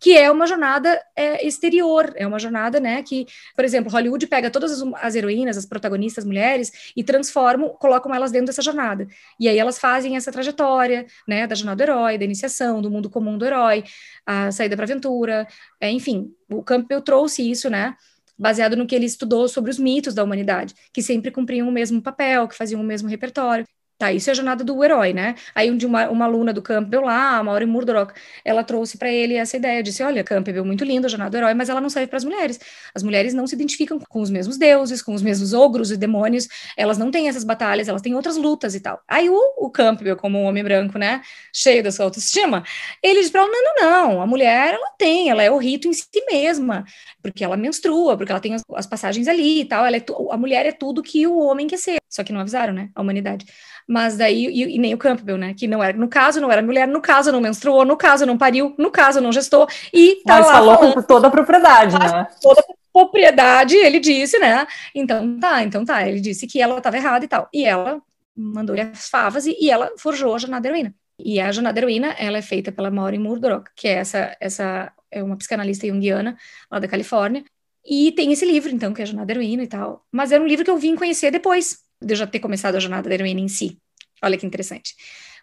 que é uma jornada é, exterior, é uma jornada, né, que, por exemplo, Hollywood pega todas as, as, heroínas, as protagonistas mulheres, e transformam, colocam elas dentro dessa jornada. E aí elas fazem essa trajetória, né, da jornada do herói, da iniciação, do mundo comum do herói, a saída para aventura, é, enfim, o Campbell trouxe isso, né, baseado no que ele estudou sobre os mitos da humanidade, que sempre cumpriam o mesmo papel, que faziam o mesmo repertório. Tá, isso é a jornada do herói, né? Aí um uma, uma aluna do Campbell lá, a Maureen Murdoch, ela trouxe para ele essa ideia, disse, olha, Campbell, muito lindo a jornada do herói, mas ela não serve para as mulheres. As mulheres não se identificam com os mesmos deuses, com os mesmos ogros e demônios, elas não têm essas batalhas, elas têm outras lutas e tal. Aí o, o Campbell, como um homem branco, né, cheio da sua autoestima, ele diz para ela, não, não, não, a mulher, ela tem, ela é o rito em si mesma, porque ela menstrua, porque ela tem as, as passagens ali e tal, ela é a mulher é tudo que o homem quer ser, só que não avisaram, né, a humanidade mas daí, e, e, nem o Campbell, né, que não era, no caso não era mulher, no caso não menstruou, no caso não pariu, no caso não gestou, e tá mas lá falou falando, com toda a propriedade, né? Toda a propriedade, ele disse, né, então tá, então tá, ele disse que ela estava errada e tal, e ela mandou-lhe as favas e, e, ela forjou a jornada heroína. E a jornada heroína, ela é feita pela Maureen Murdoch, que é essa, essa é uma psicanalista junguiana lá da Califórnia, e tem esse livro, então, que é a jornada heroína e tal, mas era um livro que eu vim conhecer depois, de eu já ter começado a jornada da heroína em si. Olha que interessante.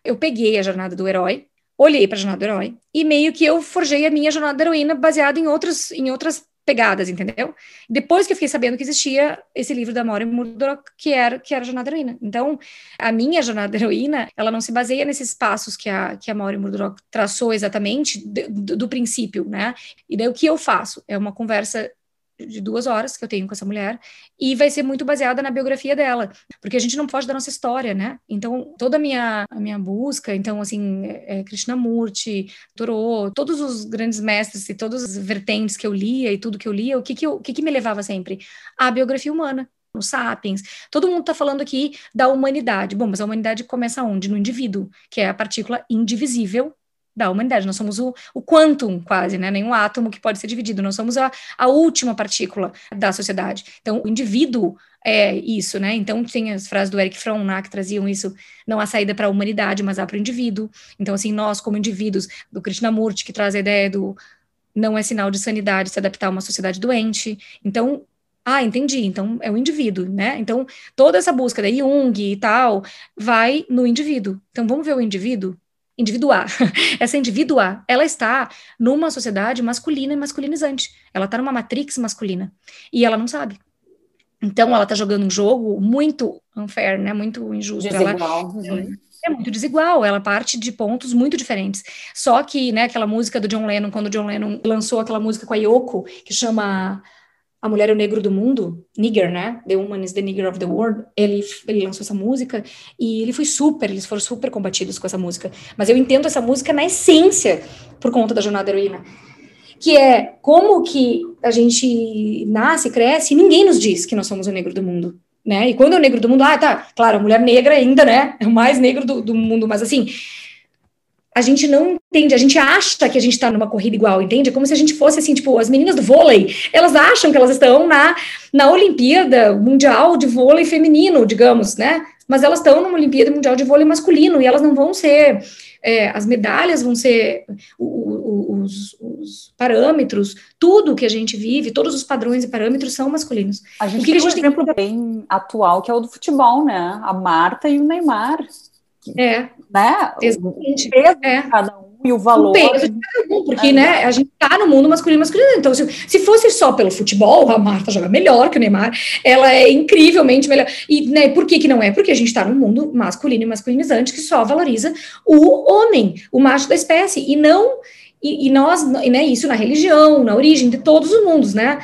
Eu peguei a jornada do herói, olhei para a jornada do herói e meio que eu forjei a minha jornada da heroína baseada em outros em outras pegadas, entendeu? Depois que eu fiquei sabendo que existia esse livro da Maureen Murdoch, que era, que era a Jornada da Heroína. Então, a minha Jornada da Heroína, ela não se baseia nesses passos que a, que a Maureen Murdoch traçou exatamente do, do princípio, né? E daí o que eu faço? É uma conversa de duas horas que eu tenho com essa mulher e vai ser muito baseada na biografia dela, porque a gente não pode da nossa história, né? Então, toda a minha, a minha busca, então, assim, é, é Krishnamurti, Thoreau, todos os grandes mestres e todas as vertentes que eu lia e tudo que eu lia, o que que, eu, o que, que me levava sempre? A biografia humana, no Sapiens. Todo mundo está falando aqui da humanidade. Bom, mas a humanidade começa onde? No indivíduo, que é a partícula indivisível da humanidade. Nós somos o, o quantum, quase, né? Nenhum átomo que pode ser dividido. Nós somos a, a última partícula da sociedade. Então, o indivíduo é isso, né? Então, tem as frases do Eric Fromm né, que traziam isso, não há saída para a humanidade, mas há para o indivíduo. Então, assim, nós, como indivíduos, do Krishnamurti, que traz a ideia do não é sinal de sanidade se adaptar a uma sociedade doente. Então, ah, entendi. Então é o indivíduo, né? Então toda essa busca da Jung e tal vai no indivíduo. Então vamos ver o indivíduo individuar. Essa individuar, ela está numa sociedade masculina e masculinizante. Ela está numa matrix masculina e ela não sabe. Então ela está jogando um jogo muito unfair, né? Muito injusto. Desigual. Ela, uhum. é muito desigual. Ela parte de pontos muito diferentes. Só que, né? Aquela música do John Lennon, quando o John Lennon lançou aquela música com a Yoko, que chama a Mulher é o Negro do Mundo, Nigger, né? The Woman is the Nigger of the World. Ele, ele lançou essa música e ele foi super, eles foram super combatidos com essa música. Mas eu entendo essa música na essência por conta da jornada heroína. Que é como que a gente nasce, cresce e ninguém nos diz que nós somos o negro do mundo. Né? E quando é o negro do mundo, ah, tá, claro, a mulher negra ainda, né? É o mais negro do, do mundo, mas assim, a gente não entende, a gente acha que a gente está numa corrida igual, entende? É como se a gente fosse assim, tipo, as meninas do vôlei, elas acham que elas estão na, na Olimpíada Mundial de Vôlei Feminino, digamos, né? Mas elas estão numa Olimpíada Mundial de Vôlei Masculino e elas não vão ser, é, as medalhas vão ser o, o, os, os, parâmetros, tudo que a gente vive, todos os padrões e parâmetros são masculinos. A gente o que tem a gente um exemplo tem... bem atual que é o do futebol, né? A Marta e o Neymar. É. Né? Exatamente. O peso é. de cada um e o valor. O peso de cada um, porque, é. né, a gente tá no mundo masculino e masculino. Então, se, se fosse só pelo futebol, a Marta joga melhor que o Neymar, ela é incrivelmente melhor. E, né, por que que não é? Porque a gente tá num mundo masculino e masculinizante que só valoriza o homem, o macho da espécie, e não E, e nós, né, isso na religião, na origem de todos os mundos, né?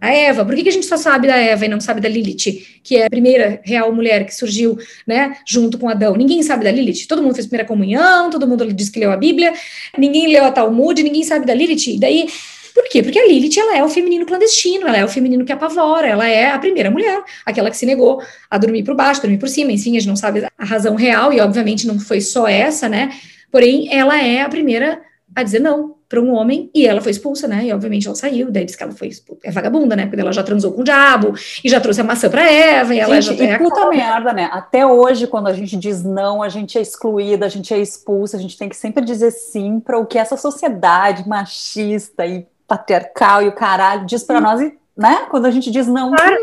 A Eva, por que, a gente só sabe da Eva e não sabe da Lilith, que é a primeira real mulher que surgiu, né, junto com Adão? Ninguém sabe da Lilith. Todo mundo fez primeira comunhão, todo mundo diz que leu a Bíblia, ninguém leu a Talmud, ninguém sabe da Lilith. E daí, por quê? Porque a Lilith, ela é o feminino clandestino, ela é o feminino que apavora, ela é a primeira mulher, aquela que se negou a dormir por baixo, dormir por cima, enfim, a gente não sabe a razão real, e obviamente não foi só essa, né, porém, ela é a primeira a dizer não para um homem e ela foi expulsa, né? E obviamente ela saiu, daí diz que ela foi expulsa. é vagabunda, né? Porque ela já transou com o diabo e já trouxe a maçã para Eva e ela gente, já e puta merda, né? Até hoje quando a gente diz não, a gente é excluída, a gente é expulsa, a gente tem que sempre dizer sim para o que essa sociedade machista e patriarcal e o caralho diz para nós e né? Quando a gente diz não. Claro,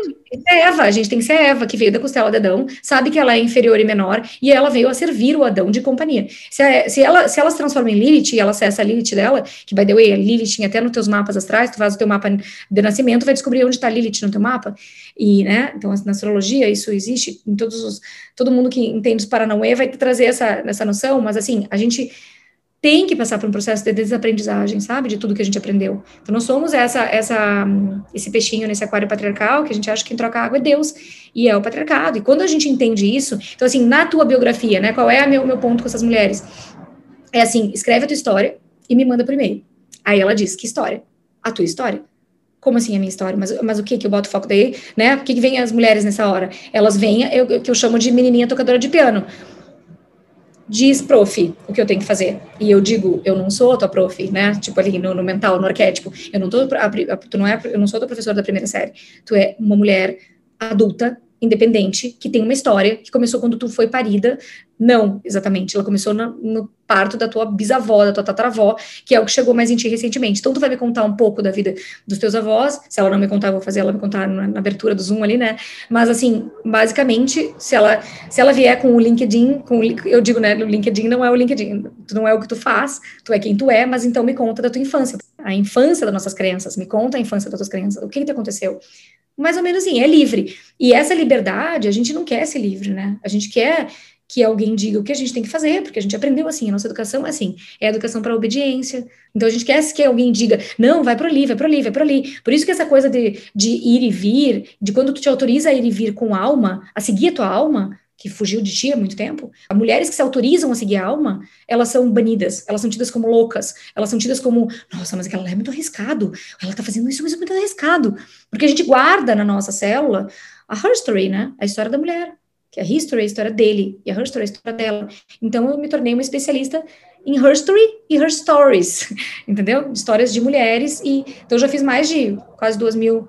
é Eva, a gente tem que ser Eva, que veio da costela de Adão, sabe que ela é inferior e menor, e ela veio a servir o Adão de companhia. Se, a, se, ela, se ela se transforma em Lilith e ela acessa a Lilith dela, que by the way, a Lilith até nos teus mapas astrais, tu faz o teu mapa de nascimento, vai descobrir onde está Lilith no teu mapa, e, né, então na astrologia isso existe, em todos os, todo mundo que entende os Paranauê vai trazer essa, essa noção, mas assim, a gente tem que passar por um processo de desaprendizagem, sabe, de tudo que a gente aprendeu. Então, nós somos essa, essa, esse peixinho nesse aquário patriarcal que a gente acha que quem troca água é Deus, e é o patriarcado. E quando a gente entende isso, então, assim, na tua biografia, né, qual é o meu, meu ponto com essas mulheres? É assim, escreve a tua história e me manda por e-mail. Aí ela diz, que história? A tua história. Como assim a minha história? Mas, mas o que que eu boto foco daí, né? O que que vem as mulheres nessa hora? Elas vêm, eu, que eu chamo de menininha tocadora de piano diz, prof, o que eu tenho que fazer. E eu digo, eu não sou a tua prof, né? Tipo ali no, no mental, no arquétipo. Eu não tô, a, a, tu não é, eu não sou a tua professora da primeira série. Tu é uma mulher adulta independente, que tem uma história que começou quando tu foi parida. Não, exatamente. Ela começou no, no, parto da tua bisavó, da tua tataravó, que é o que chegou mais em ti recentemente. Então, tu vai me contar um pouco da vida dos teus avós. Se ela não me contar, eu vou fazer ela me contar na, na abertura do Zoom ali, né? Mas, assim, basicamente, se ela, se ela vier com o LinkedIn, com, eu digo, né, o LinkedIn não é o LinkedIn. Tu não é o que tu faz, tu é quem tu é, mas então me conta da tua infância. A infância das nossas crianças. Me conta a infância das tuas crianças. O que que te aconteceu? Mais ou menos assim, é livre. E essa liberdade, a gente não quer ser livre, né? A gente quer que alguém diga o que a gente tem que fazer, porque a gente aprendeu assim, a nossa educação é assim, é educação para obediência. Então a gente quer que alguém diga, não, vai para ali, vai para ali, vai para ali. Por isso que essa coisa de, de ir e vir, de quando tu te autoriza a ir e vir com alma, a seguir a tua alma, que fugiu de ti há muito tempo, as mulheres que se autorizam a seguir a alma, elas são banidas, elas são tidas como loucas, elas são tidas como, nossa, mas aquela é muito arriscado, ela tá fazendo isso, mas é muito arriscado, porque a gente guarda na nossa célula a her né, a história da mulher, que a history é a história dele, e a her é a história dela. Então eu me tornei uma especialista em her story e her stories, entendeu? Histórias de mulheres, e então eu já fiz mais de quase duas mil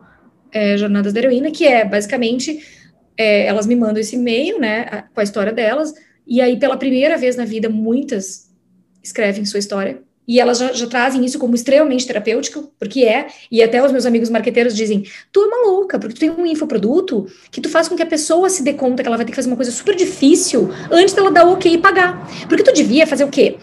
é, jornadas da heroína, que é basicamente é, elas me mandam esse e-mail, né, com a história delas, e aí, pela primeira vez na vida, muitas escrevem sua história, e elas já, já, trazem isso como extremamente terapêutico, porque é, e até os meus amigos marqueteiros dizem, tu é maluca, porque tu tem um infoproduto que tu faz com que a pessoa se dê conta que ela vai ter que fazer uma coisa super difícil antes dela dar o ok e pagar. Porque tu devia fazer o quê?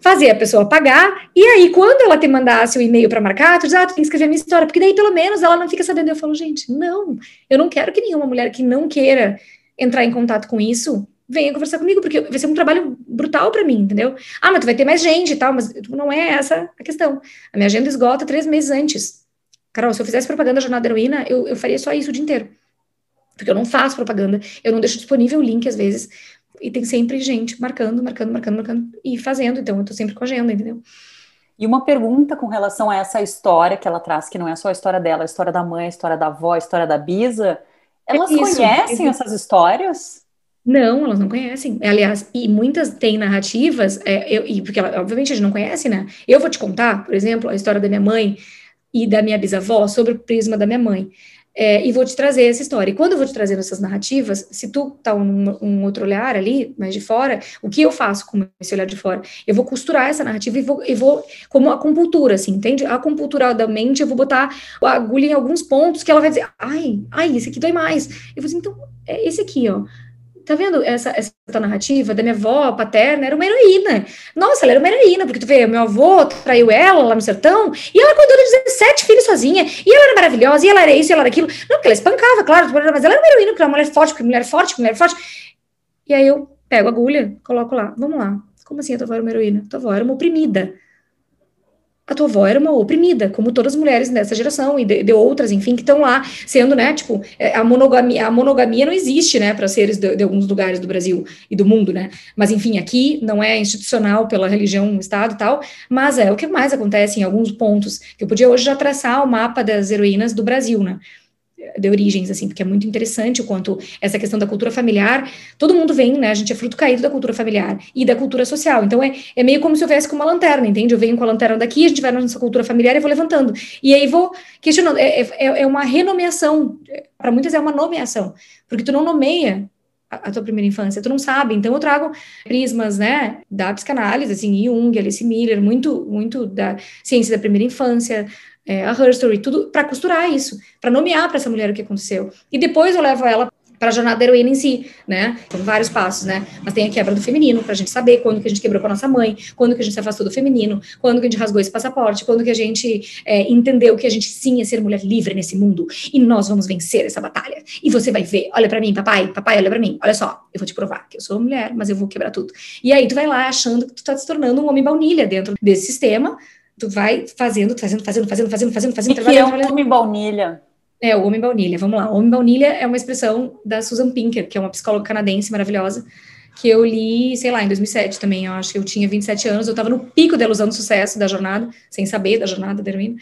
Fazer a pessoa pagar, e aí, quando ela te mandasse o e-mail para marcar, tu diz, ah, tu tem que escrever minha história, porque daí, pelo menos, ela não fica sabendo. Eu falo, gente, não, eu não quero que nenhuma mulher que não queira entrar em contato com isso venha conversar comigo, porque vai ser um trabalho brutal para mim, entendeu? Ah, mas tu vai ter mais gente e tal, mas não é essa a questão. A minha agenda esgota três meses antes. Carol, se eu fizesse propaganda da Jornada Heroína, eu, eu faria só isso o dia inteiro. Porque eu não faço propaganda, eu não deixo disponível o link às vezes, e tem sempre gente marcando, marcando, marcando, marcando e fazendo. Então, eu tô sempre com a agenda, entendeu? E uma pergunta com relação a essa história que ela traz, que não é só a história dela, a história da mãe, a história da avó, a história da bisa. Elas é isso, conhecem essas histórias? Não, elas não conhecem. Aliás, e muitas têm narrativas, é, eu, e porque ela, obviamente a gente não conhece, né? Eu vou te contar, por exemplo, a história da minha mãe e da minha bisavó sobre o prisma da minha mãe é, e vou te trazer essa história. E quando eu vou te trazer essas narrativas, se tu tá um, um, outro olhar ali, mais de fora, o que eu faço com esse olhar de fora? Eu vou costurar essa narrativa e vou, e vou como a compultura, assim, entende? A compultura da mente, eu vou botar a agulha em alguns pontos que ela vai dizer, ai, ai, esse aqui dói mais. Eu vou dizer, então, é esse aqui, ó. Tá vendo essa, essa narrativa da minha avó paterna? Era uma heroína. Nossa, ela era uma heroína, porque tu vê, meu avô traiu ela lá no sertão, e ela cuidou de 17 filhos sozinha, e ela era maravilhosa, e ela era isso, e ela era aquilo. Não, porque ela espancava, claro, mas ela era uma heroína, porque era uma mulher forte, porque mulher forte, porque mulher forte. E aí eu pego a agulha, coloco lá, vamos lá. Como assim a tua avó era uma heroína? A tua avó era uma oprimida. A tua avó era uma oprimida, como todas as mulheres dessa geração e de, de outras, enfim, que estão lá sendo, né, tipo, é, a monogamia, a monogamia não existe, né, para seres de, de, alguns lugares do Brasil e do mundo, né, mas enfim, aqui não é institucional pela religião, Estado e tal, mas é o que mais acontece em alguns pontos, que eu podia hoje já traçar o mapa das heroínas do Brasil, né, de origens, assim, porque é muito interessante o quanto essa questão da cultura familiar, todo mundo vem, né, a gente é fruto caído da cultura familiar e da cultura social, então é, é meio como se eu viesse com uma lanterna, entende? Eu venho com a lanterna daqui, a gente vai na nossa cultura familiar e vou levantando, e aí vou questionando, é, é, é uma renomeação, para muitas é uma nomeação, porque tu não nomeia a, tua primeira infância, tu não sabe, então eu trago prismas, né, da psicanálise, assim, Jung, Alice Miller, muito, muito da ciência da primeira infância, é, a Herstory, tudo para costurar isso, para nomear para essa mulher o que aconteceu. E depois eu levo ela para a jornada da heroína em si, né? São vários passos, né? Mas tem a quebra do feminino, para a gente saber quando que a gente quebrou com a nossa mãe, quando que a gente se afastou do feminino, quando que a gente rasgou esse passaporte, quando que a gente é, entendeu que a gente sim é ser mulher livre nesse mundo e nós vamos vencer essa batalha. E você vai ver, olha para mim, papai, papai, olha para mim, olha só, eu vou te provar que eu sou mulher, mas eu vou quebrar tudo. E aí tu vai lá achando que tu tá se tornando um homem baunilha dentro desse sistema, tu vai fazendo, fazendo, fazendo, fazendo, fazendo, fazendo, fazendo, trabalhando. Que é o homem baunilha. É, o homem baunilha. Vamos lá. O homem baunilha é uma expressão da Susan Pinker, que é uma psicóloga canadense maravilhosa, que eu li, sei lá, em 2007 também. Eu acho que eu tinha 27 anos, eu estava no pico da ilusão do sucesso da jornada, sem saber da jornada da heroína.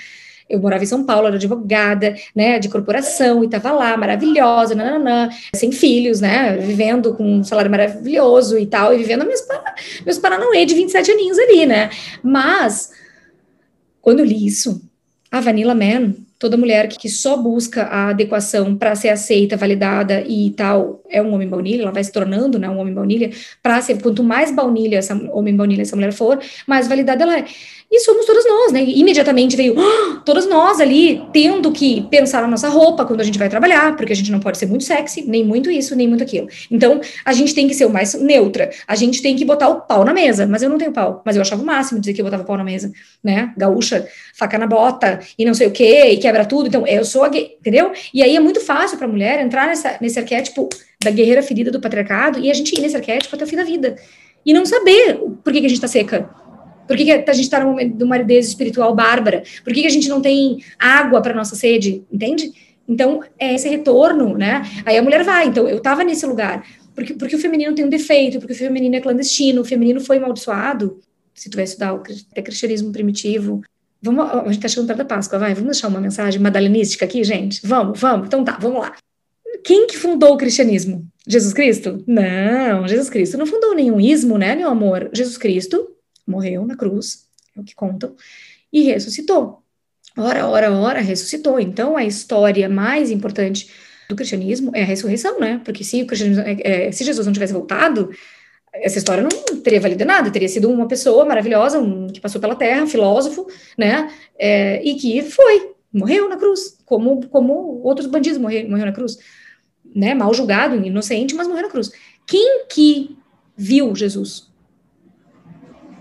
Eu morava em São Paulo, era advogada, né, de corporação, e estava lá, maravilhosa, nananã, sem filhos, né, vivendo com um salário maravilhoso e tal, e vivendo meus, meus paranauê de 27 aninhos ali, né. Mas quando eu li isso, a Vanilla Man, toda mulher que só busca a adequação para ser aceita, validada e tal, é um homem baunilha, ela vai se tornando né, um homem baunilha, para ser, quanto mais baunilha essa homem baunilha essa mulher for, mais validada ela é. E somos todas nós, né? Imediatamente veio oh, todas nós ali tendo que pensar na nossa roupa quando a gente vai trabalhar, porque a gente não pode ser muito sexy, nem muito isso, nem muito aquilo. Então, a gente tem que ser o mais neutra. A gente tem que botar o pau na mesa. Mas eu não tenho pau. Mas eu achava o máximo dizer que eu botava pau na mesa, né? Gaúcha, faca na bota e não sei o quê, e quebra tudo. Então, eu sou a gay, entendeu? E aí é muito fácil pra mulher entrar nessa, nesse arquétipo da guerreira ferida do patriarcado e a gente ir nesse arquétipo até o fim da vida. E não saber por que, que a gente tá seca por que, que a gente está num momento de uma aridez espiritual bárbara? Por que, que a gente não tem água para nossa sede? Entende? Então, é esse retorno, né? Aí a mulher vai. Então, eu estava nesse lugar. Porque, porque o feminino tem um defeito, porque o feminino é clandestino, o feminino foi amaldiçoado. Se tu vai estudar o cristianismo primitivo. Vamos, a gente está chegando perto da Páscoa, vai. Vamos deixar uma mensagem madalenística aqui, gente? Vamos, vamos. Então tá, vamos lá. Quem que fundou o cristianismo? Jesus Cristo? Não, Jesus Cristo não fundou nenhum ismo, né, meu amor? Jesus Cristo morreu na cruz, é o que contam, e ressuscitou. Ora, ora, ora, ressuscitou. Então, a história mais importante do cristianismo é a ressurreição, né? Porque se, o cristianismo, é, é, se Jesus não tivesse voltado, essa história não teria valido nada, teria sido uma pessoa maravilhosa, um, que passou pela terra, filósofo, né? É, e que foi, morreu na cruz, como, como outros bandidos morreram, morreu na cruz, né? Mal julgado, inocente, mas morreu na cruz. Quem que viu Jesus?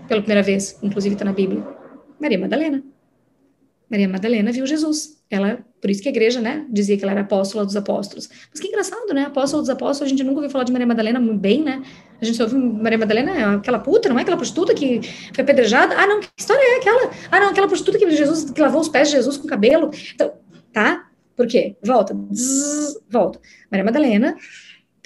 Pela primeira vez, inclusive está na Bíblia? Maria Madalena. Maria Madalena viu Jesus. Ela, por isso que a igreja, né, dizia que ela era apóstola dos apóstolos. Mas que engraçado, né? Apóstola dos apóstolos, a gente nunca ouviu falar de Maria Madalena bem, né? A gente só ouviu Maria Madalena, é aquela puta, não é aquela prostituta que foi apedrejada? Ah, não, que história é aquela? Ah, não, aquela prostituta que Jesus que lavou os pés de Jesus com cabelo. Então, tá? Por quê? Volta. Zzz, volta. Maria Madalena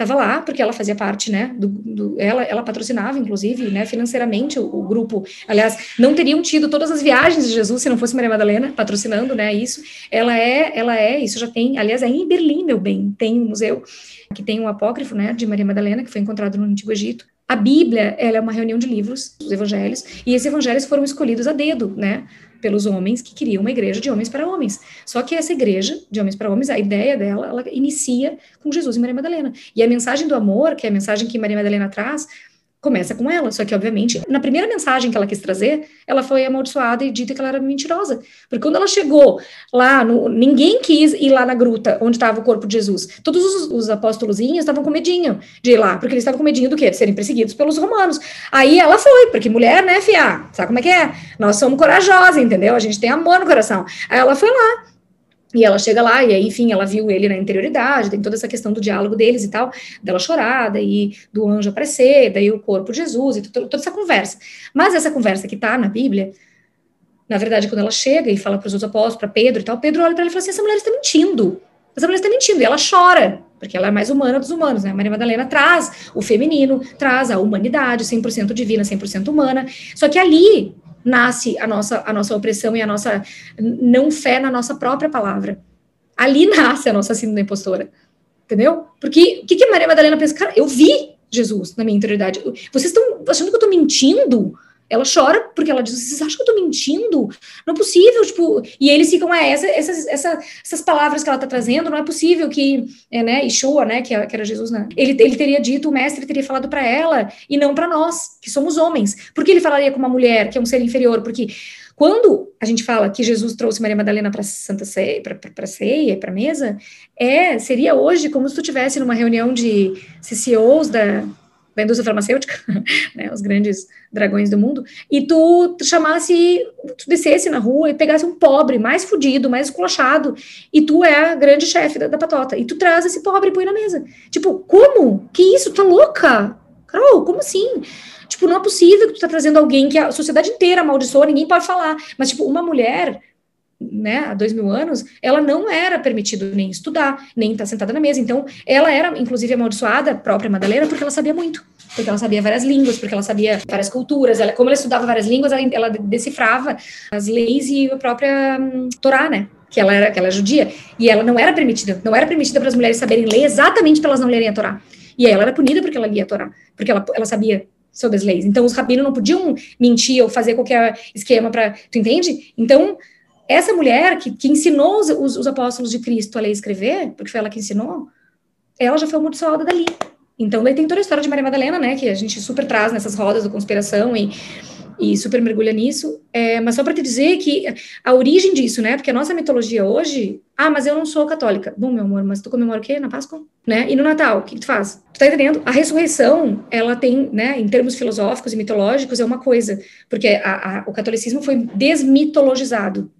estava lá porque ela fazia parte, né, do, do, ela, ela patrocinava, inclusive, né, financeiramente o, o, grupo, aliás, não teriam tido todas as viagens de Jesus se não fosse Maria Madalena patrocinando, né, isso, ela é, ela é, isso já tem, aliás, é em Berlim, meu bem, tem um museu que tem um apócrifo, né, de Maria Madalena, que foi encontrado no Antigo Egito, a Bíblia, ela é uma reunião de livros, os evangelhos, e esses evangelhos foram escolhidos a dedo, né, pelos homens que queriam uma igreja de homens para homens. Só que essa igreja de homens para homens, a ideia dela, ela inicia com Jesus e Maria Madalena. E a mensagem do amor, que é a mensagem que Maria Madalena traz, começa com ela. Só que, obviamente, na primeira mensagem que ela quis trazer, ela foi amaldiçoada e dita que ela era mentirosa. Porque quando ela chegou lá, no, ninguém quis ir lá na gruta onde estava o corpo de Jesus. Todos os, os apóstolozinhos estavam com medinho de ir lá, porque eles estavam com medinho do quê? De serem perseguidos pelos romanos. Aí ela foi, porque mulher, né, fiar? Sabe como é que é? Nós somos corajosas, entendeu? A gente tem amor no coração. Aí ela foi lá. E ela chega lá, e aí, enfim, ela viu ele na interioridade, tem toda essa questão do diálogo deles e tal, dela chorar, daí do anjo aparecer, daí o corpo de Jesus, e toda essa conversa. Mas essa conversa que tá na Bíblia na verdade, quando ela chega e fala para os outros apóstolos, para Pedro e tal, Pedro olha para ela e fala assim: essa mulher está mentindo. Essa mulher está mentindo. E ela chora, porque ela é mais humana dos humanos, né? A Maria Madalena traz o feminino, traz a humanidade, 100% divina, 100% humana. Só que ali nasce a nossa, a nossa opressão e a nossa não fé na nossa própria palavra. Ali nasce a nossa síndrome impostora. Entendeu? Porque o que, que Maria Madalena pensa? Cara, eu vi Jesus na minha interioridade. Vocês estão achando que eu estou mentindo? Ela chora porque ela diz: vocês acham que eu tô mentindo? Não é possível, tipo. E eles ficam, é, essa, essas, essa, essas palavras que ela tá trazendo, não é possível que, é, né, Yeshua, né, que, que era Jesus, né? Ele, ele teria dito, o mestre teria falado para ela, e não para nós, que somos homens. Por que ele falaria com uma mulher, que é um ser inferior? Porque quando a gente fala que Jesus trouxe Maria Madalena para Santa Ceia, para ceia, para mesa, é seria hoje como se tu tivesse numa reunião de CCOs da da indústria farmacêutica, né, os grandes dragões do mundo, e tu chamasse, tu descesse na rua e pegasse um pobre, mais fudido, mais esculachado, e tu é a grande chefe da, da, patota, e tu traz esse pobre e põe na mesa. Tipo, como? Que isso? Tá louca? Carol, como assim? Tipo, não é possível que tu tá trazendo alguém que a sociedade inteira amaldiçoa, ninguém pode falar, mas, tipo, uma mulher né, há dois mil anos, ela não era permitido nem estudar, nem estar sentada na mesa. Então, ela era, inclusive, amaldiçoada, a própria Madalena, porque ela sabia muito. Porque ela sabia várias línguas, porque ela sabia várias culturas. Ela, como ela estudava várias línguas, ela, ela decifrava as leis e a própria hum, Torá, né? Que ela, era, que ela judia. E ela não era permitida. Não era permitida para as mulheres saberem ler exatamente para elas não lerem a Torá. E aí ela era punida porque ela lia a Torá. Porque ela, ela sabia sobre as leis. Então, os rabinos não podiam mentir ou fazer qualquer esquema para. Tu entende? Então, essa mulher que, que ensinou os, os, os, apóstolos de Cristo a ler e escrever, porque foi ela que ensinou, ela já foi amaldiçoada dali. Então, daí tem toda a história de Maria Madalena, né, que a gente super traz nessas rodas da conspiração e, e super mergulha nisso. É, mas só para te dizer que a origem disso, né, porque a nossa mitologia hoje, ah, mas eu não sou católica. Bom, meu amor, mas tu comemora o quê? Na Páscoa? Né? E no Natal, o que, que tu faz? Tu tá entendendo? A ressurreição, ela tem, né, em termos filosóficos e mitológicos, é uma coisa, porque a, a, o catolicismo foi desmitologizado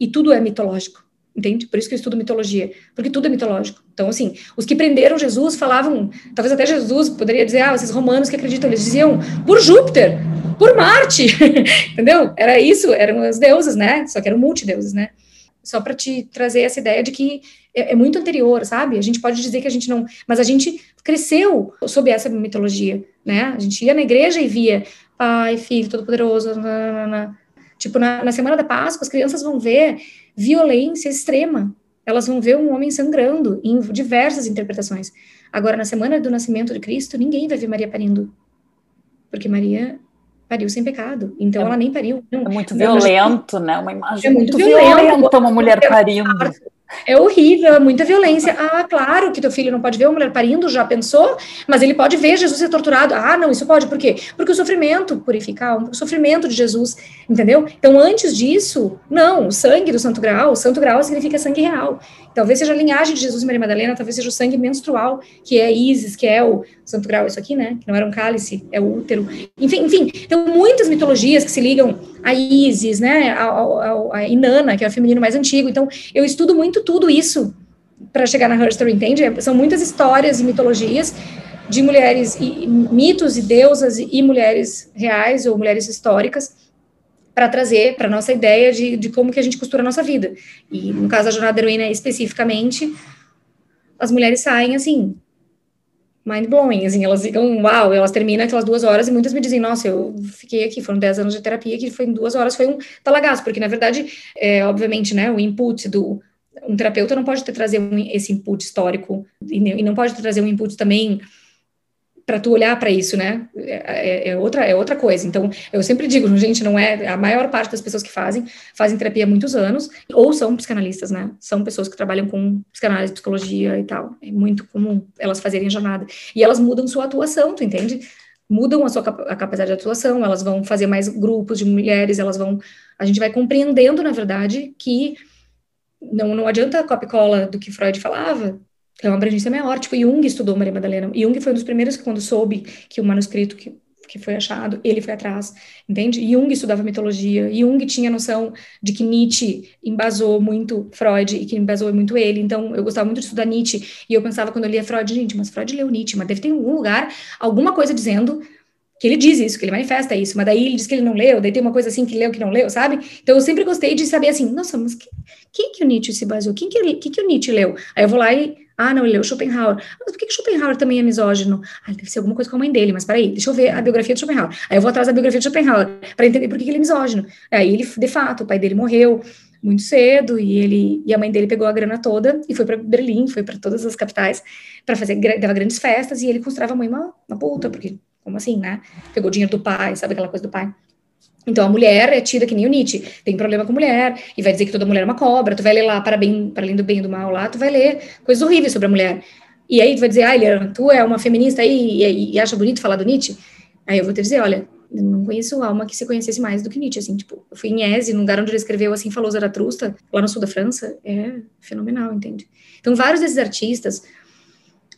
e tudo é mitológico, entende? Por isso que eu estudo mitologia, porque tudo é mitológico. Então, assim, os que prenderam Jesus falavam, talvez até Jesus poderia dizer, ah, esses romanos que acreditam, eles diziam, por Júpiter, por Marte, entendeu? Era isso, eram os deuses, né? Só que eram multideuses, né? Só para te trazer essa ideia de que é, é, muito anterior, sabe? A gente pode dizer que a gente não. Mas a gente cresceu sob essa mitologia, né? A gente ia na igreja e via Pai, Filho, Todo-Poderoso, Tipo, na, na semana da Páscoa, as crianças vão ver violência extrema. Elas vão ver um homem sangrando em diversas interpretações. Agora, na semana do nascimento de Cristo, ninguém vai ver Maria parindo. Porque Maria pariu sem pecado. Então, é, ela nem pariu. Não, é muito violento, né? Uma imagem é muito, muito violenta, uma mulher parindo. É horrível, é muita violência. Ah, claro que teu filho não pode ver uma mulher parindo, já pensou? Mas ele pode ver Jesus ser torturado. Ah, não, isso pode, por quê? Porque o sofrimento purifica o sofrimento de Jesus, entendeu? Então, antes disso, não, o sangue do Santo Graal, o Santo Graal significa sangue real. Talvez seja a linhagem de Jesus e Maria Madalena, talvez seja o sangue menstrual, que é Isis, que é o Santo Graal, isso aqui, né? Que não era um cálice, é o útero. Enfim, enfim, tem muitas mitologias que se ligam a Isis, né? A, a, a Inanna, que é o feminino mais antigo. Então, eu estudo muito tudo isso para chegar na Herstory, entende? São muitas histórias e mitologias de mulheres, e, mitos e deusas e, mulheres reais ou mulheres históricas para trazer para nossa ideia de, de como que a gente costura a nossa vida. E no caso da jornada heroína especificamente, as mulheres saem assim, mind blowing, assim, elas ficam, uau, elas terminam aquelas duas horas e muitas me dizem, nossa, eu fiquei aqui, foram dez anos de terapia, que foi em duas horas, foi um talagaço, porque na verdade, é, obviamente, né, o input do, um terapeuta não pode ter, trazer um, esse input histórico, e, e não pode trazer um input também para tu olhar para isso, né? É, é, é, outra, é outra coisa. Então, eu sempre digo, gente, não é a maior parte das pessoas que fazem fazem terapia há muitos anos ou são psicanalistas, né? São pessoas que trabalham com psicanálise, psicologia e tal. É muito comum elas fazerem jornada e elas mudam sua atuação, tu entende? Mudam a sua a capacidade de atuação, elas vão fazer mais grupos de mulheres, elas vão a gente vai compreendendo, na verdade, que não, não adianta a copy-cola do que Freud falava, é uma abrangência maior. Tipo, Jung estudou Maria Madalena. Jung foi um dos primeiros que, quando soube que o manuscrito que, que foi achado, ele foi atrás, entende? Jung estudava mitologia. Jung tinha noção de que Nietzsche embasou muito Freud e que embasou muito ele. Então, eu gostava muito de estudar Nietzsche. E eu pensava, quando eu lia Freud, gente, mas Freud leu Nietzsche, mas deve ter em algum lugar alguma coisa dizendo que ele diz isso, que ele manifesta isso, mas daí ele diz que ele não leu, daí tem uma coisa assim que leu que não leu, sabe? Então eu sempre gostei de saber assim, nossa, mas que, quem que o Nietzsche se baseou? Quem que, que, que o Nietzsche leu? Aí eu vou lá e, ah, não, ele leu Schopenhauer. Mas por que, que Schopenhauer também é misógino? Ah, deve ser alguma coisa com a mãe dele, mas peraí, deixa eu ver a biografia de Schopenhauer. Aí eu vou atrás da biografia de Schopenhauer, para entender por que, que ele é misógino. Aí ele, de fato, o pai dele morreu muito cedo e ele e a mãe dele pegou a grana toda e foi para Berlim, foi para todas as capitais para fazer dava grandes festas e ele considerava a mãe uma, uma puta, porque como assim, né? Pegou dinheiro do pai, sabe aquela coisa do pai? Então a mulher é tida que nem o Nietzsche, tem problema com mulher, e vai dizer que toda mulher é uma cobra, tu vai ler lá para bem, para além do bem e do mal lá, tu vai ler coisas horríveis sobre a mulher. E aí tu vai dizer, ah, Eliana, tu é uma feminista aí e, e, acha bonito falar do Nietzsche? Aí eu vou te dizer, olha, eu não conheço alma que se conhecesse mais do que Nietzsche, assim, tipo, eu fui em Eze, num lugar onde ele escreveu assim, falou Zaratrusta, lá no sul da França, é fenomenal, entende? Então vários desses artistas,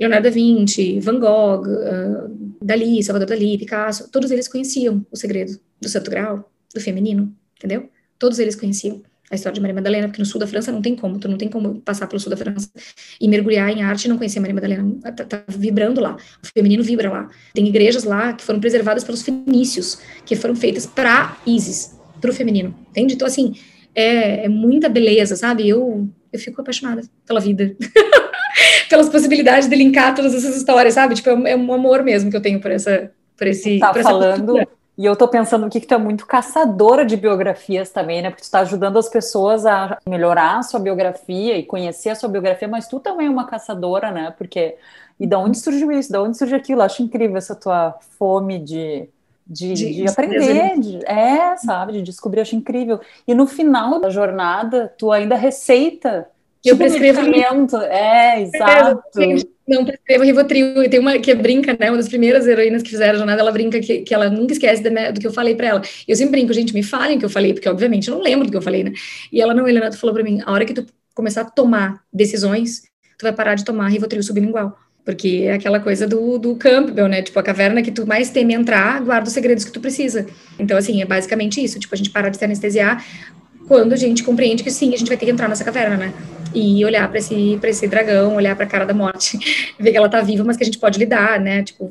Leonardo da Vinci, Van Gogh, uh, Dali, Salvador Dali, Picasso, todos eles conheciam o segredo do Santo Grau, do feminino, entendeu? Todos eles conheciam a história de Maria Madalena, porque no sul da França não tem como, tu não tem como passar pelo sul da França e mergulhar em arte e não conhecer Maria Madalena, tá, tá, vibrando lá, o feminino vibra lá. Tem igrejas lá que foram preservadas pelos fenícios, que foram feitas para Isis, para o feminino, entende? Então, assim, é, é muita beleza, sabe? Eu, eu fico apaixonada pela vida. pelas possibilidades de linkar todas essas histórias, sabe? Tipo, é um, amor mesmo que eu tenho por essa, por esse. Tá por falando. E eu tô pensando aqui que tu é muito caçadora de biografias também, né? Porque tu tá ajudando as pessoas a melhorar a sua biografia e conhecer a sua biografia, mas tu também é uma caçadora, né? Porque. E da onde surgiu isso? Da onde surgiu aquilo? Eu acho incrível essa tua fome de, de, de, de aprender, de, é, sabe, de descobrir, acho incrível. E no final da jornada, tu ainda receita eu tipo prescrevo medicamento. É, exato. Não prescrevo Rivotril. E tem uma que brinca, né? Uma das primeiras heroínas que fizeram a jornada, ela brinca que, que ela nunca esquece do que eu falei para ela. Eu sempre brinco, gente, me falem o que eu falei, porque obviamente eu não lembro do que eu falei, né? E ela não, Helena, tu falou para mim, a hora que tu começar a tomar decisões, tu vai parar de tomar Rivotril sublingual. Porque é aquela coisa do, do Campbell, né? Tipo, a caverna que tu mais teme entrar, guarda os segredos que tu precisa. Então, assim, é basicamente isso. Tipo, a gente parar de se anestesiar quando a gente compreende que sim, a gente vai ter que entrar nessa caverna, né? E olhar para esse, pra esse dragão, olhar para a cara da morte, ver que ela tá viva, mas que a gente pode lidar, né? Tipo,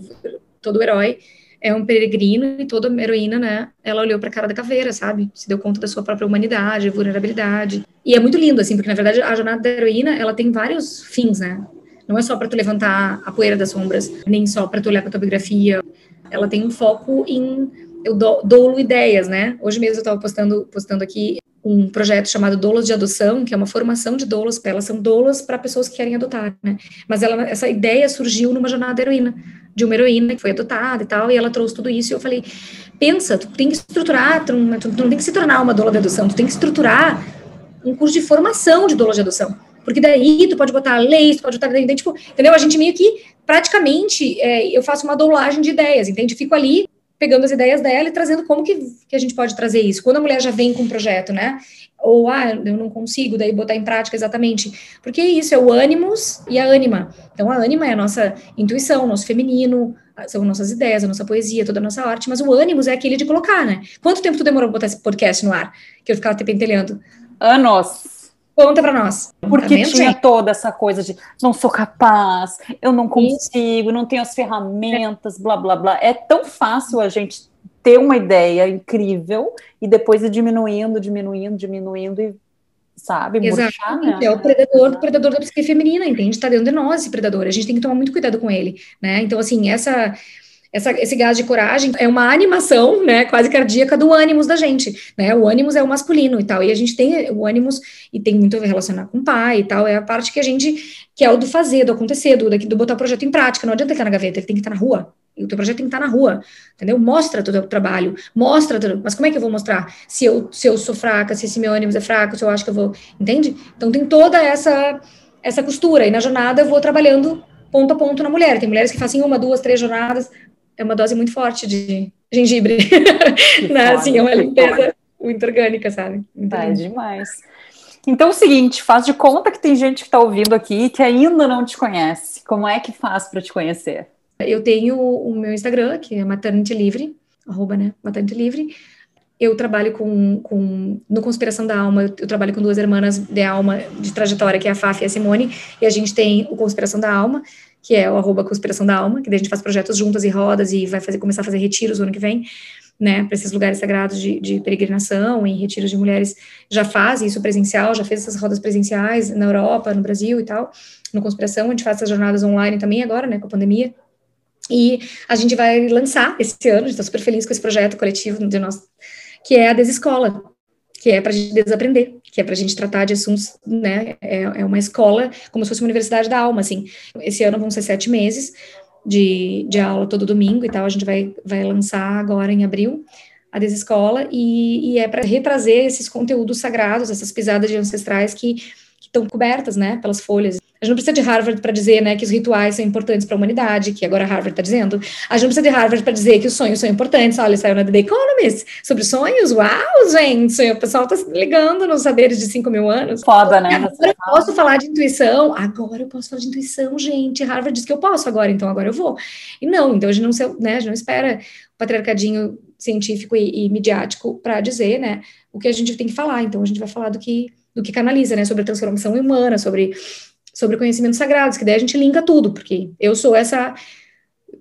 todo herói é um peregrino e toda heroína, né? Ela olhou para a cara da caveira, sabe? Se deu conta da sua própria humanidade, vulnerabilidade. E é muito lindo, assim, porque na verdade a jornada da heroína, ela tem vários fins, né? Não é só para tu levantar a poeira das sombras, nem só para tu olhar para tua biografia. Ela tem um foco em eu dou, dou ideias, né? Hoje mesmo eu estava postando, postando aqui um projeto chamado Doulas de Adoção, que é uma formação de doulas, elas são doulas para pessoas que querem adotar, né? Mas ela, essa ideia surgiu numa jornada heroína, de uma heroína que foi adotada e tal, e ela trouxe tudo isso, e eu falei, pensa, tu tem que estruturar, tu não, tu não tem que se tornar uma doula de adoção, tu tem que estruturar um curso de formação de doula de adoção, porque daí tu pode botar leis, tu pode botar, tipo, entendeu? A gente meio que, praticamente, é, eu faço uma doulagem de ideias, entende? Fico ali pegando as ideias dela e trazendo como que, que a gente pode trazer isso. Quando a mulher já vem com um projeto, né? Ou, ah, eu não consigo, daí botar em prática exatamente. Porque isso é o ânimos e a ânima. Então, a ânima é a nossa intuição, nosso feminino, são nossas ideias, a nossa poesia, toda a nossa arte, mas o ânimos é aquele de colocar, né? Quanto tempo tu demorou pra botar esse podcast no ar? Que eu ficava te pentelhando? Anos. Conta para nós. Porque tá tinha toda essa coisa de não sou capaz, eu não consigo, não tenho as ferramentas, blá blá blá. É tão fácil a gente ter uma ideia incrível e depois ir diminuindo, diminuindo, diminuindo e sabe, murchar, né? É o predador do predador da psique feminina, entende? Está dentro de nós esse predador. A gente tem que tomar muito cuidado com ele, né? Então assim, essa essa, esse gás de coragem é uma animação, né, quase cardíaca do ânimos da gente, né, o ânimos é o masculino e tal, e a gente tem o ânimos, e tem muito a relacionar com o pai e tal, é a parte que a gente, que é o do fazer, do acontecer, do, do botar o projeto em prática, não adianta ele estar na gaveta, ele tem que estar na rua, o teu projeto tem que estar na rua, entendeu? Mostra o teu trabalho, mostra, mas como é que eu vou mostrar? Se eu, se eu sou fraca, se esse meu ânimo é fraco, se eu acho que eu vou, entende? Então tem toda essa, essa costura, e na jornada eu vou trabalhando ponto a ponto na mulher, tem mulheres que fazem uma, duas, três jornadas, é uma dose muito forte de gengibre. né? assim, é uma limpeza muito orgânica, sabe? Muito é demais. Então é o seguinte, faz de conta que tem gente que está ouvindo aqui que ainda não te conhece. Como é que faz para te conhecer? Eu tenho o meu Instagram, que é Maternity Livre, arroba, né? Maternity Livre. Eu trabalho com, com, no Conspiração da Alma, eu trabalho com duas irmãs de alma de trajetória, que é a Faf e a Simone, e a gente tem o Conspiração da Alma, que é o arroba Conspiração da Alma, que daí a gente faz projetos juntas e rodas e vai fazer, começar a fazer retiros no ano que vem, né, para esses lugares sagrados de, de peregrinação e retiros de mulheres, já faz isso presencial, já fez essas rodas presenciais na Europa, no Brasil e tal, no Conspiração, a gente faz essas jornadas online também agora, né, com a pandemia, e a gente vai lançar esse ano, a gente está super feliz com esse projeto coletivo de nós, que é a Desescola, que é para a gente desaprender, que é para a gente tratar de assuntos, né? É, é, uma escola como se fosse uma universidade da alma, assim. Esse ano vão ser sete meses de, de aula todo domingo e tal. A gente vai, vai lançar agora em abril a Desescola e, e é para retrazer esses conteúdos sagrados, essas pisadas de ancestrais que estão cobertas, né, pelas folhas a gente não precisa de Harvard para dizer né, que os rituais são importantes para a humanidade, que agora Harvard está dizendo. A gente não precisa de Harvard para dizer que os sonhos são importantes. Olha, saiu na The Economist sobre sonhos. Uau, gente! O pessoal está ligando nos saberes de 5 mil anos. Foda, né? Agora eu posso falar de intuição. Agora eu posso falar de intuição, gente. Harvard diz que eu posso agora, então agora eu vou. E não, então a gente não, né, a gente não espera o patriarcadinho científico e, e midiático para dizer né, o que a gente tem que falar. Então a gente vai falar do que, do que canaliza, né? Sobre a transformação humana, sobre sobre conhecimentos sagrados, que daí a gente linka tudo, porque eu sou essa,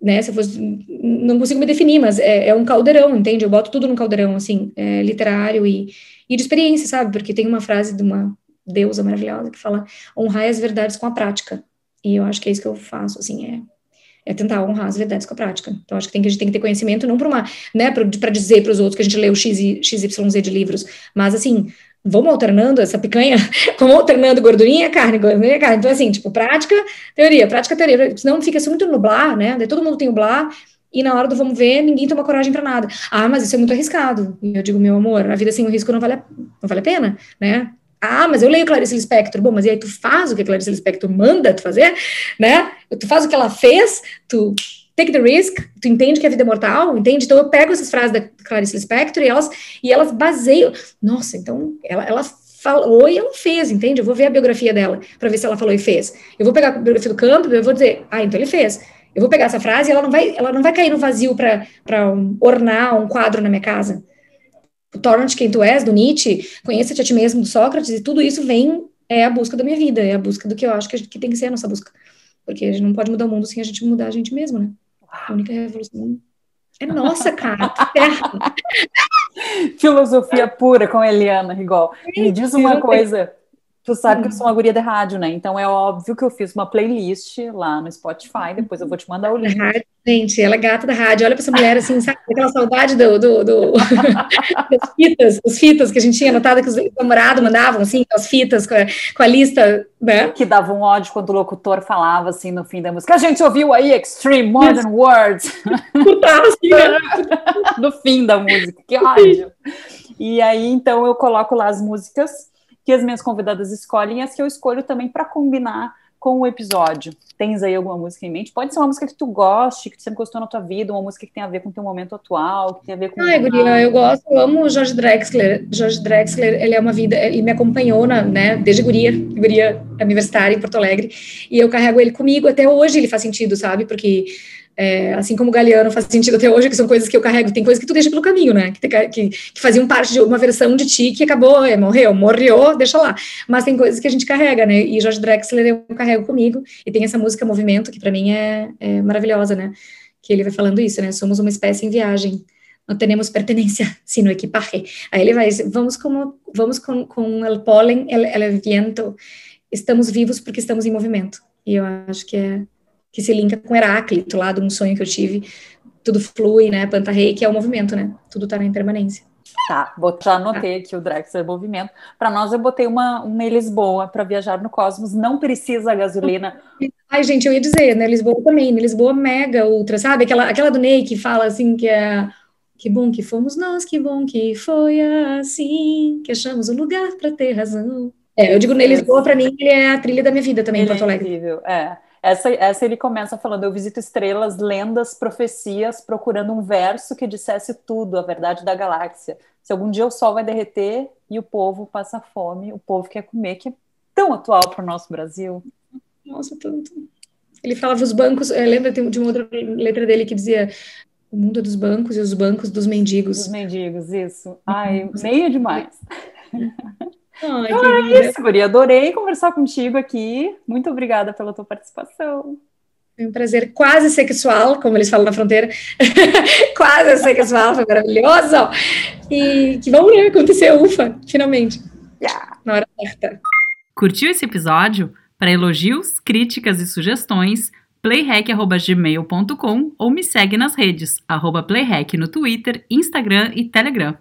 né, se eu fosse, não consigo me definir, mas é, é um caldeirão, entende? Eu boto tudo no caldeirão, assim, é, literário e, e de experiência, sabe? Porque tem uma frase de uma deusa maravilhosa que fala, honrar as verdades com a prática, e eu acho que é isso que eu faço, assim, é é tentar honrar as verdades com a prática. Então, acho que, tem, que a gente tem que ter conhecimento, não para né, para dizer para os outros que a gente leu X, XYZ de livros, mas assim, vamos alternando essa picanha, vamos alternando gordurinha, carne, gordurinha, carne. Então, assim, tipo, prática, teoria, prática, teoria. Senão fica assim muito nublar, né? Daí todo mundo tem blá, e na hora do vamos ver, ninguém toma coragem para nada. Ah, mas isso é muito arriscado. E eu digo, meu amor, a vida sem o risco não vale a, não vale a pena, né? Ah, mas eu leio Clarice Lispector. Bom, mas e aí tu faz o que a Clarice Lispector manda tu fazer, né? Tu faz o que ela fez, tu take the risk, tu entende que a vida é mortal, entende? Então eu pego essas frases da Clarice Lispector e elas, e elas baseiam. Nossa, então ela, ela falou e ela fez, entende? Eu vou ver a biografia dela para ver se ela falou e fez. Eu vou pegar a biografia do Campbell eu vou dizer, ah, então ele fez. Eu vou pegar essa frase e ela não vai, ela não vai cair no vazio para um, ornar um quadro na minha casa. O Torrent, quem tu és, do Nietzsche, conheça-te a ti mesmo, do Sócrates, e tudo isso vem, é a busca da minha vida, é a busca do que eu acho que, gente, que tem que ser a nossa busca. Porque a gente não pode mudar o mundo sem a gente mudar a gente mesmo, né? A única revolução é nossa, cara. Filosofia pura com Eliana Rigol. Me diz uma coisa. Tu sabe que eu sou uma guria de rádio, né? Então é óbvio que eu fiz uma playlist lá no Spotify. Depois eu vou te mandar o link. Gente, ela é gata da rádio. Olha para essa mulher assim, sabe? Aquela saudade do, do, do... das fitas, as fitas que a gente tinha anotado que os namorados mandavam, assim, as fitas com a, com a, lista, né? Que dava um ódio quando o locutor falava assim no fim da música. A gente ouviu aí Extreme Modern Words. assim, né? no fim da música. Que ódio. E aí, então, eu coloco lá as músicas que as minhas convidadas escolhem e as que eu escolho também para combinar com o episódio. Tens aí alguma música em mente? Pode ser uma música que tu goste, que tu sempre gostou na tua vida, uma música que tem a ver com o teu momento atual, que tem a ver com... Ai, guria, eu gosto, eu amo o George Drexler. George Drexler, ele é uma vida, ele me acompanhou, na, né, desde guria, guria universitária em Porto Alegre, e eu carrego ele comigo até hoje, ele faz sentido, sabe? Porque é, assim como o Galeano faz sentido até hoje, que são coisas que eu carrego, tem coisas que tu deixa pelo caminho, né? Que, que, que faziam parte de uma versão de ti que acabou, é, morreu, morreu, deixa lá. Mas tem coisas que a gente carrega, né? E Jorge Drexler eu carrego comigo, e tem essa música Movimento, que para mim é, é, maravilhosa, né? Que ele vai falando isso, né? Somos uma espécie em viagem. Não temos pertenência, sino equipaje. Aí ele vai, vamos como, vamos com, com el pólen, el, el viento. Estamos vivos porque estamos em movimento. E eu acho que é que se linka com Heráclito, lá de um sonho que eu tive. Tudo flui, né? Planta rei, que é o movimento, né? Tudo tá na impermanência. Tá, já anotei aqui o Drexler Movimento. Para nós, eu botei uma, uma em Lisboa para viajar no cosmos. Não precisa gasolina. Ai, gente, eu ia dizer, né? Lisboa também. Né? Lisboa mega ultra, sabe? Aquela, aquela do Ney que fala assim que é. Que bom que fomos nós, que bom que foi assim, que achamos o um lugar para ter razão. É, eu digo, Ney Lisboa, para mim, ele é a trilha da minha vida também, ele em Porto Alegre. É incrível, é. Essa, essa ele começa falando: Eu visito estrelas, lendas, profecias, procurando um verso que dissesse tudo, a verdade da galáxia. Se algum dia o sol vai derreter e o povo passa fome, o povo quer comer, que é tão atual para o nosso Brasil. Nossa, tanto. Ele falava os bancos, eh, lembra de uma outra letra dele que dizia o mundo dos bancos e os bancos dos mendigos. Dos mendigos, isso. Ai, meio demais. Ai, então é isso, Guri. Adorei conversar contigo aqui. Muito obrigada pela tua participação. Foi um prazer quase sexual, como eles falam na fronteira. quase sexual, foi maravilhoso. E que bom, né? Aconteceu, ufa, finalmente. Yeah, na hora certa. Curtiu esse episódio? Para elogios, críticas e sugestões, playhack.gmail.com ou me segue nas redes, arroba playhack no Twitter, Instagram e Telegram.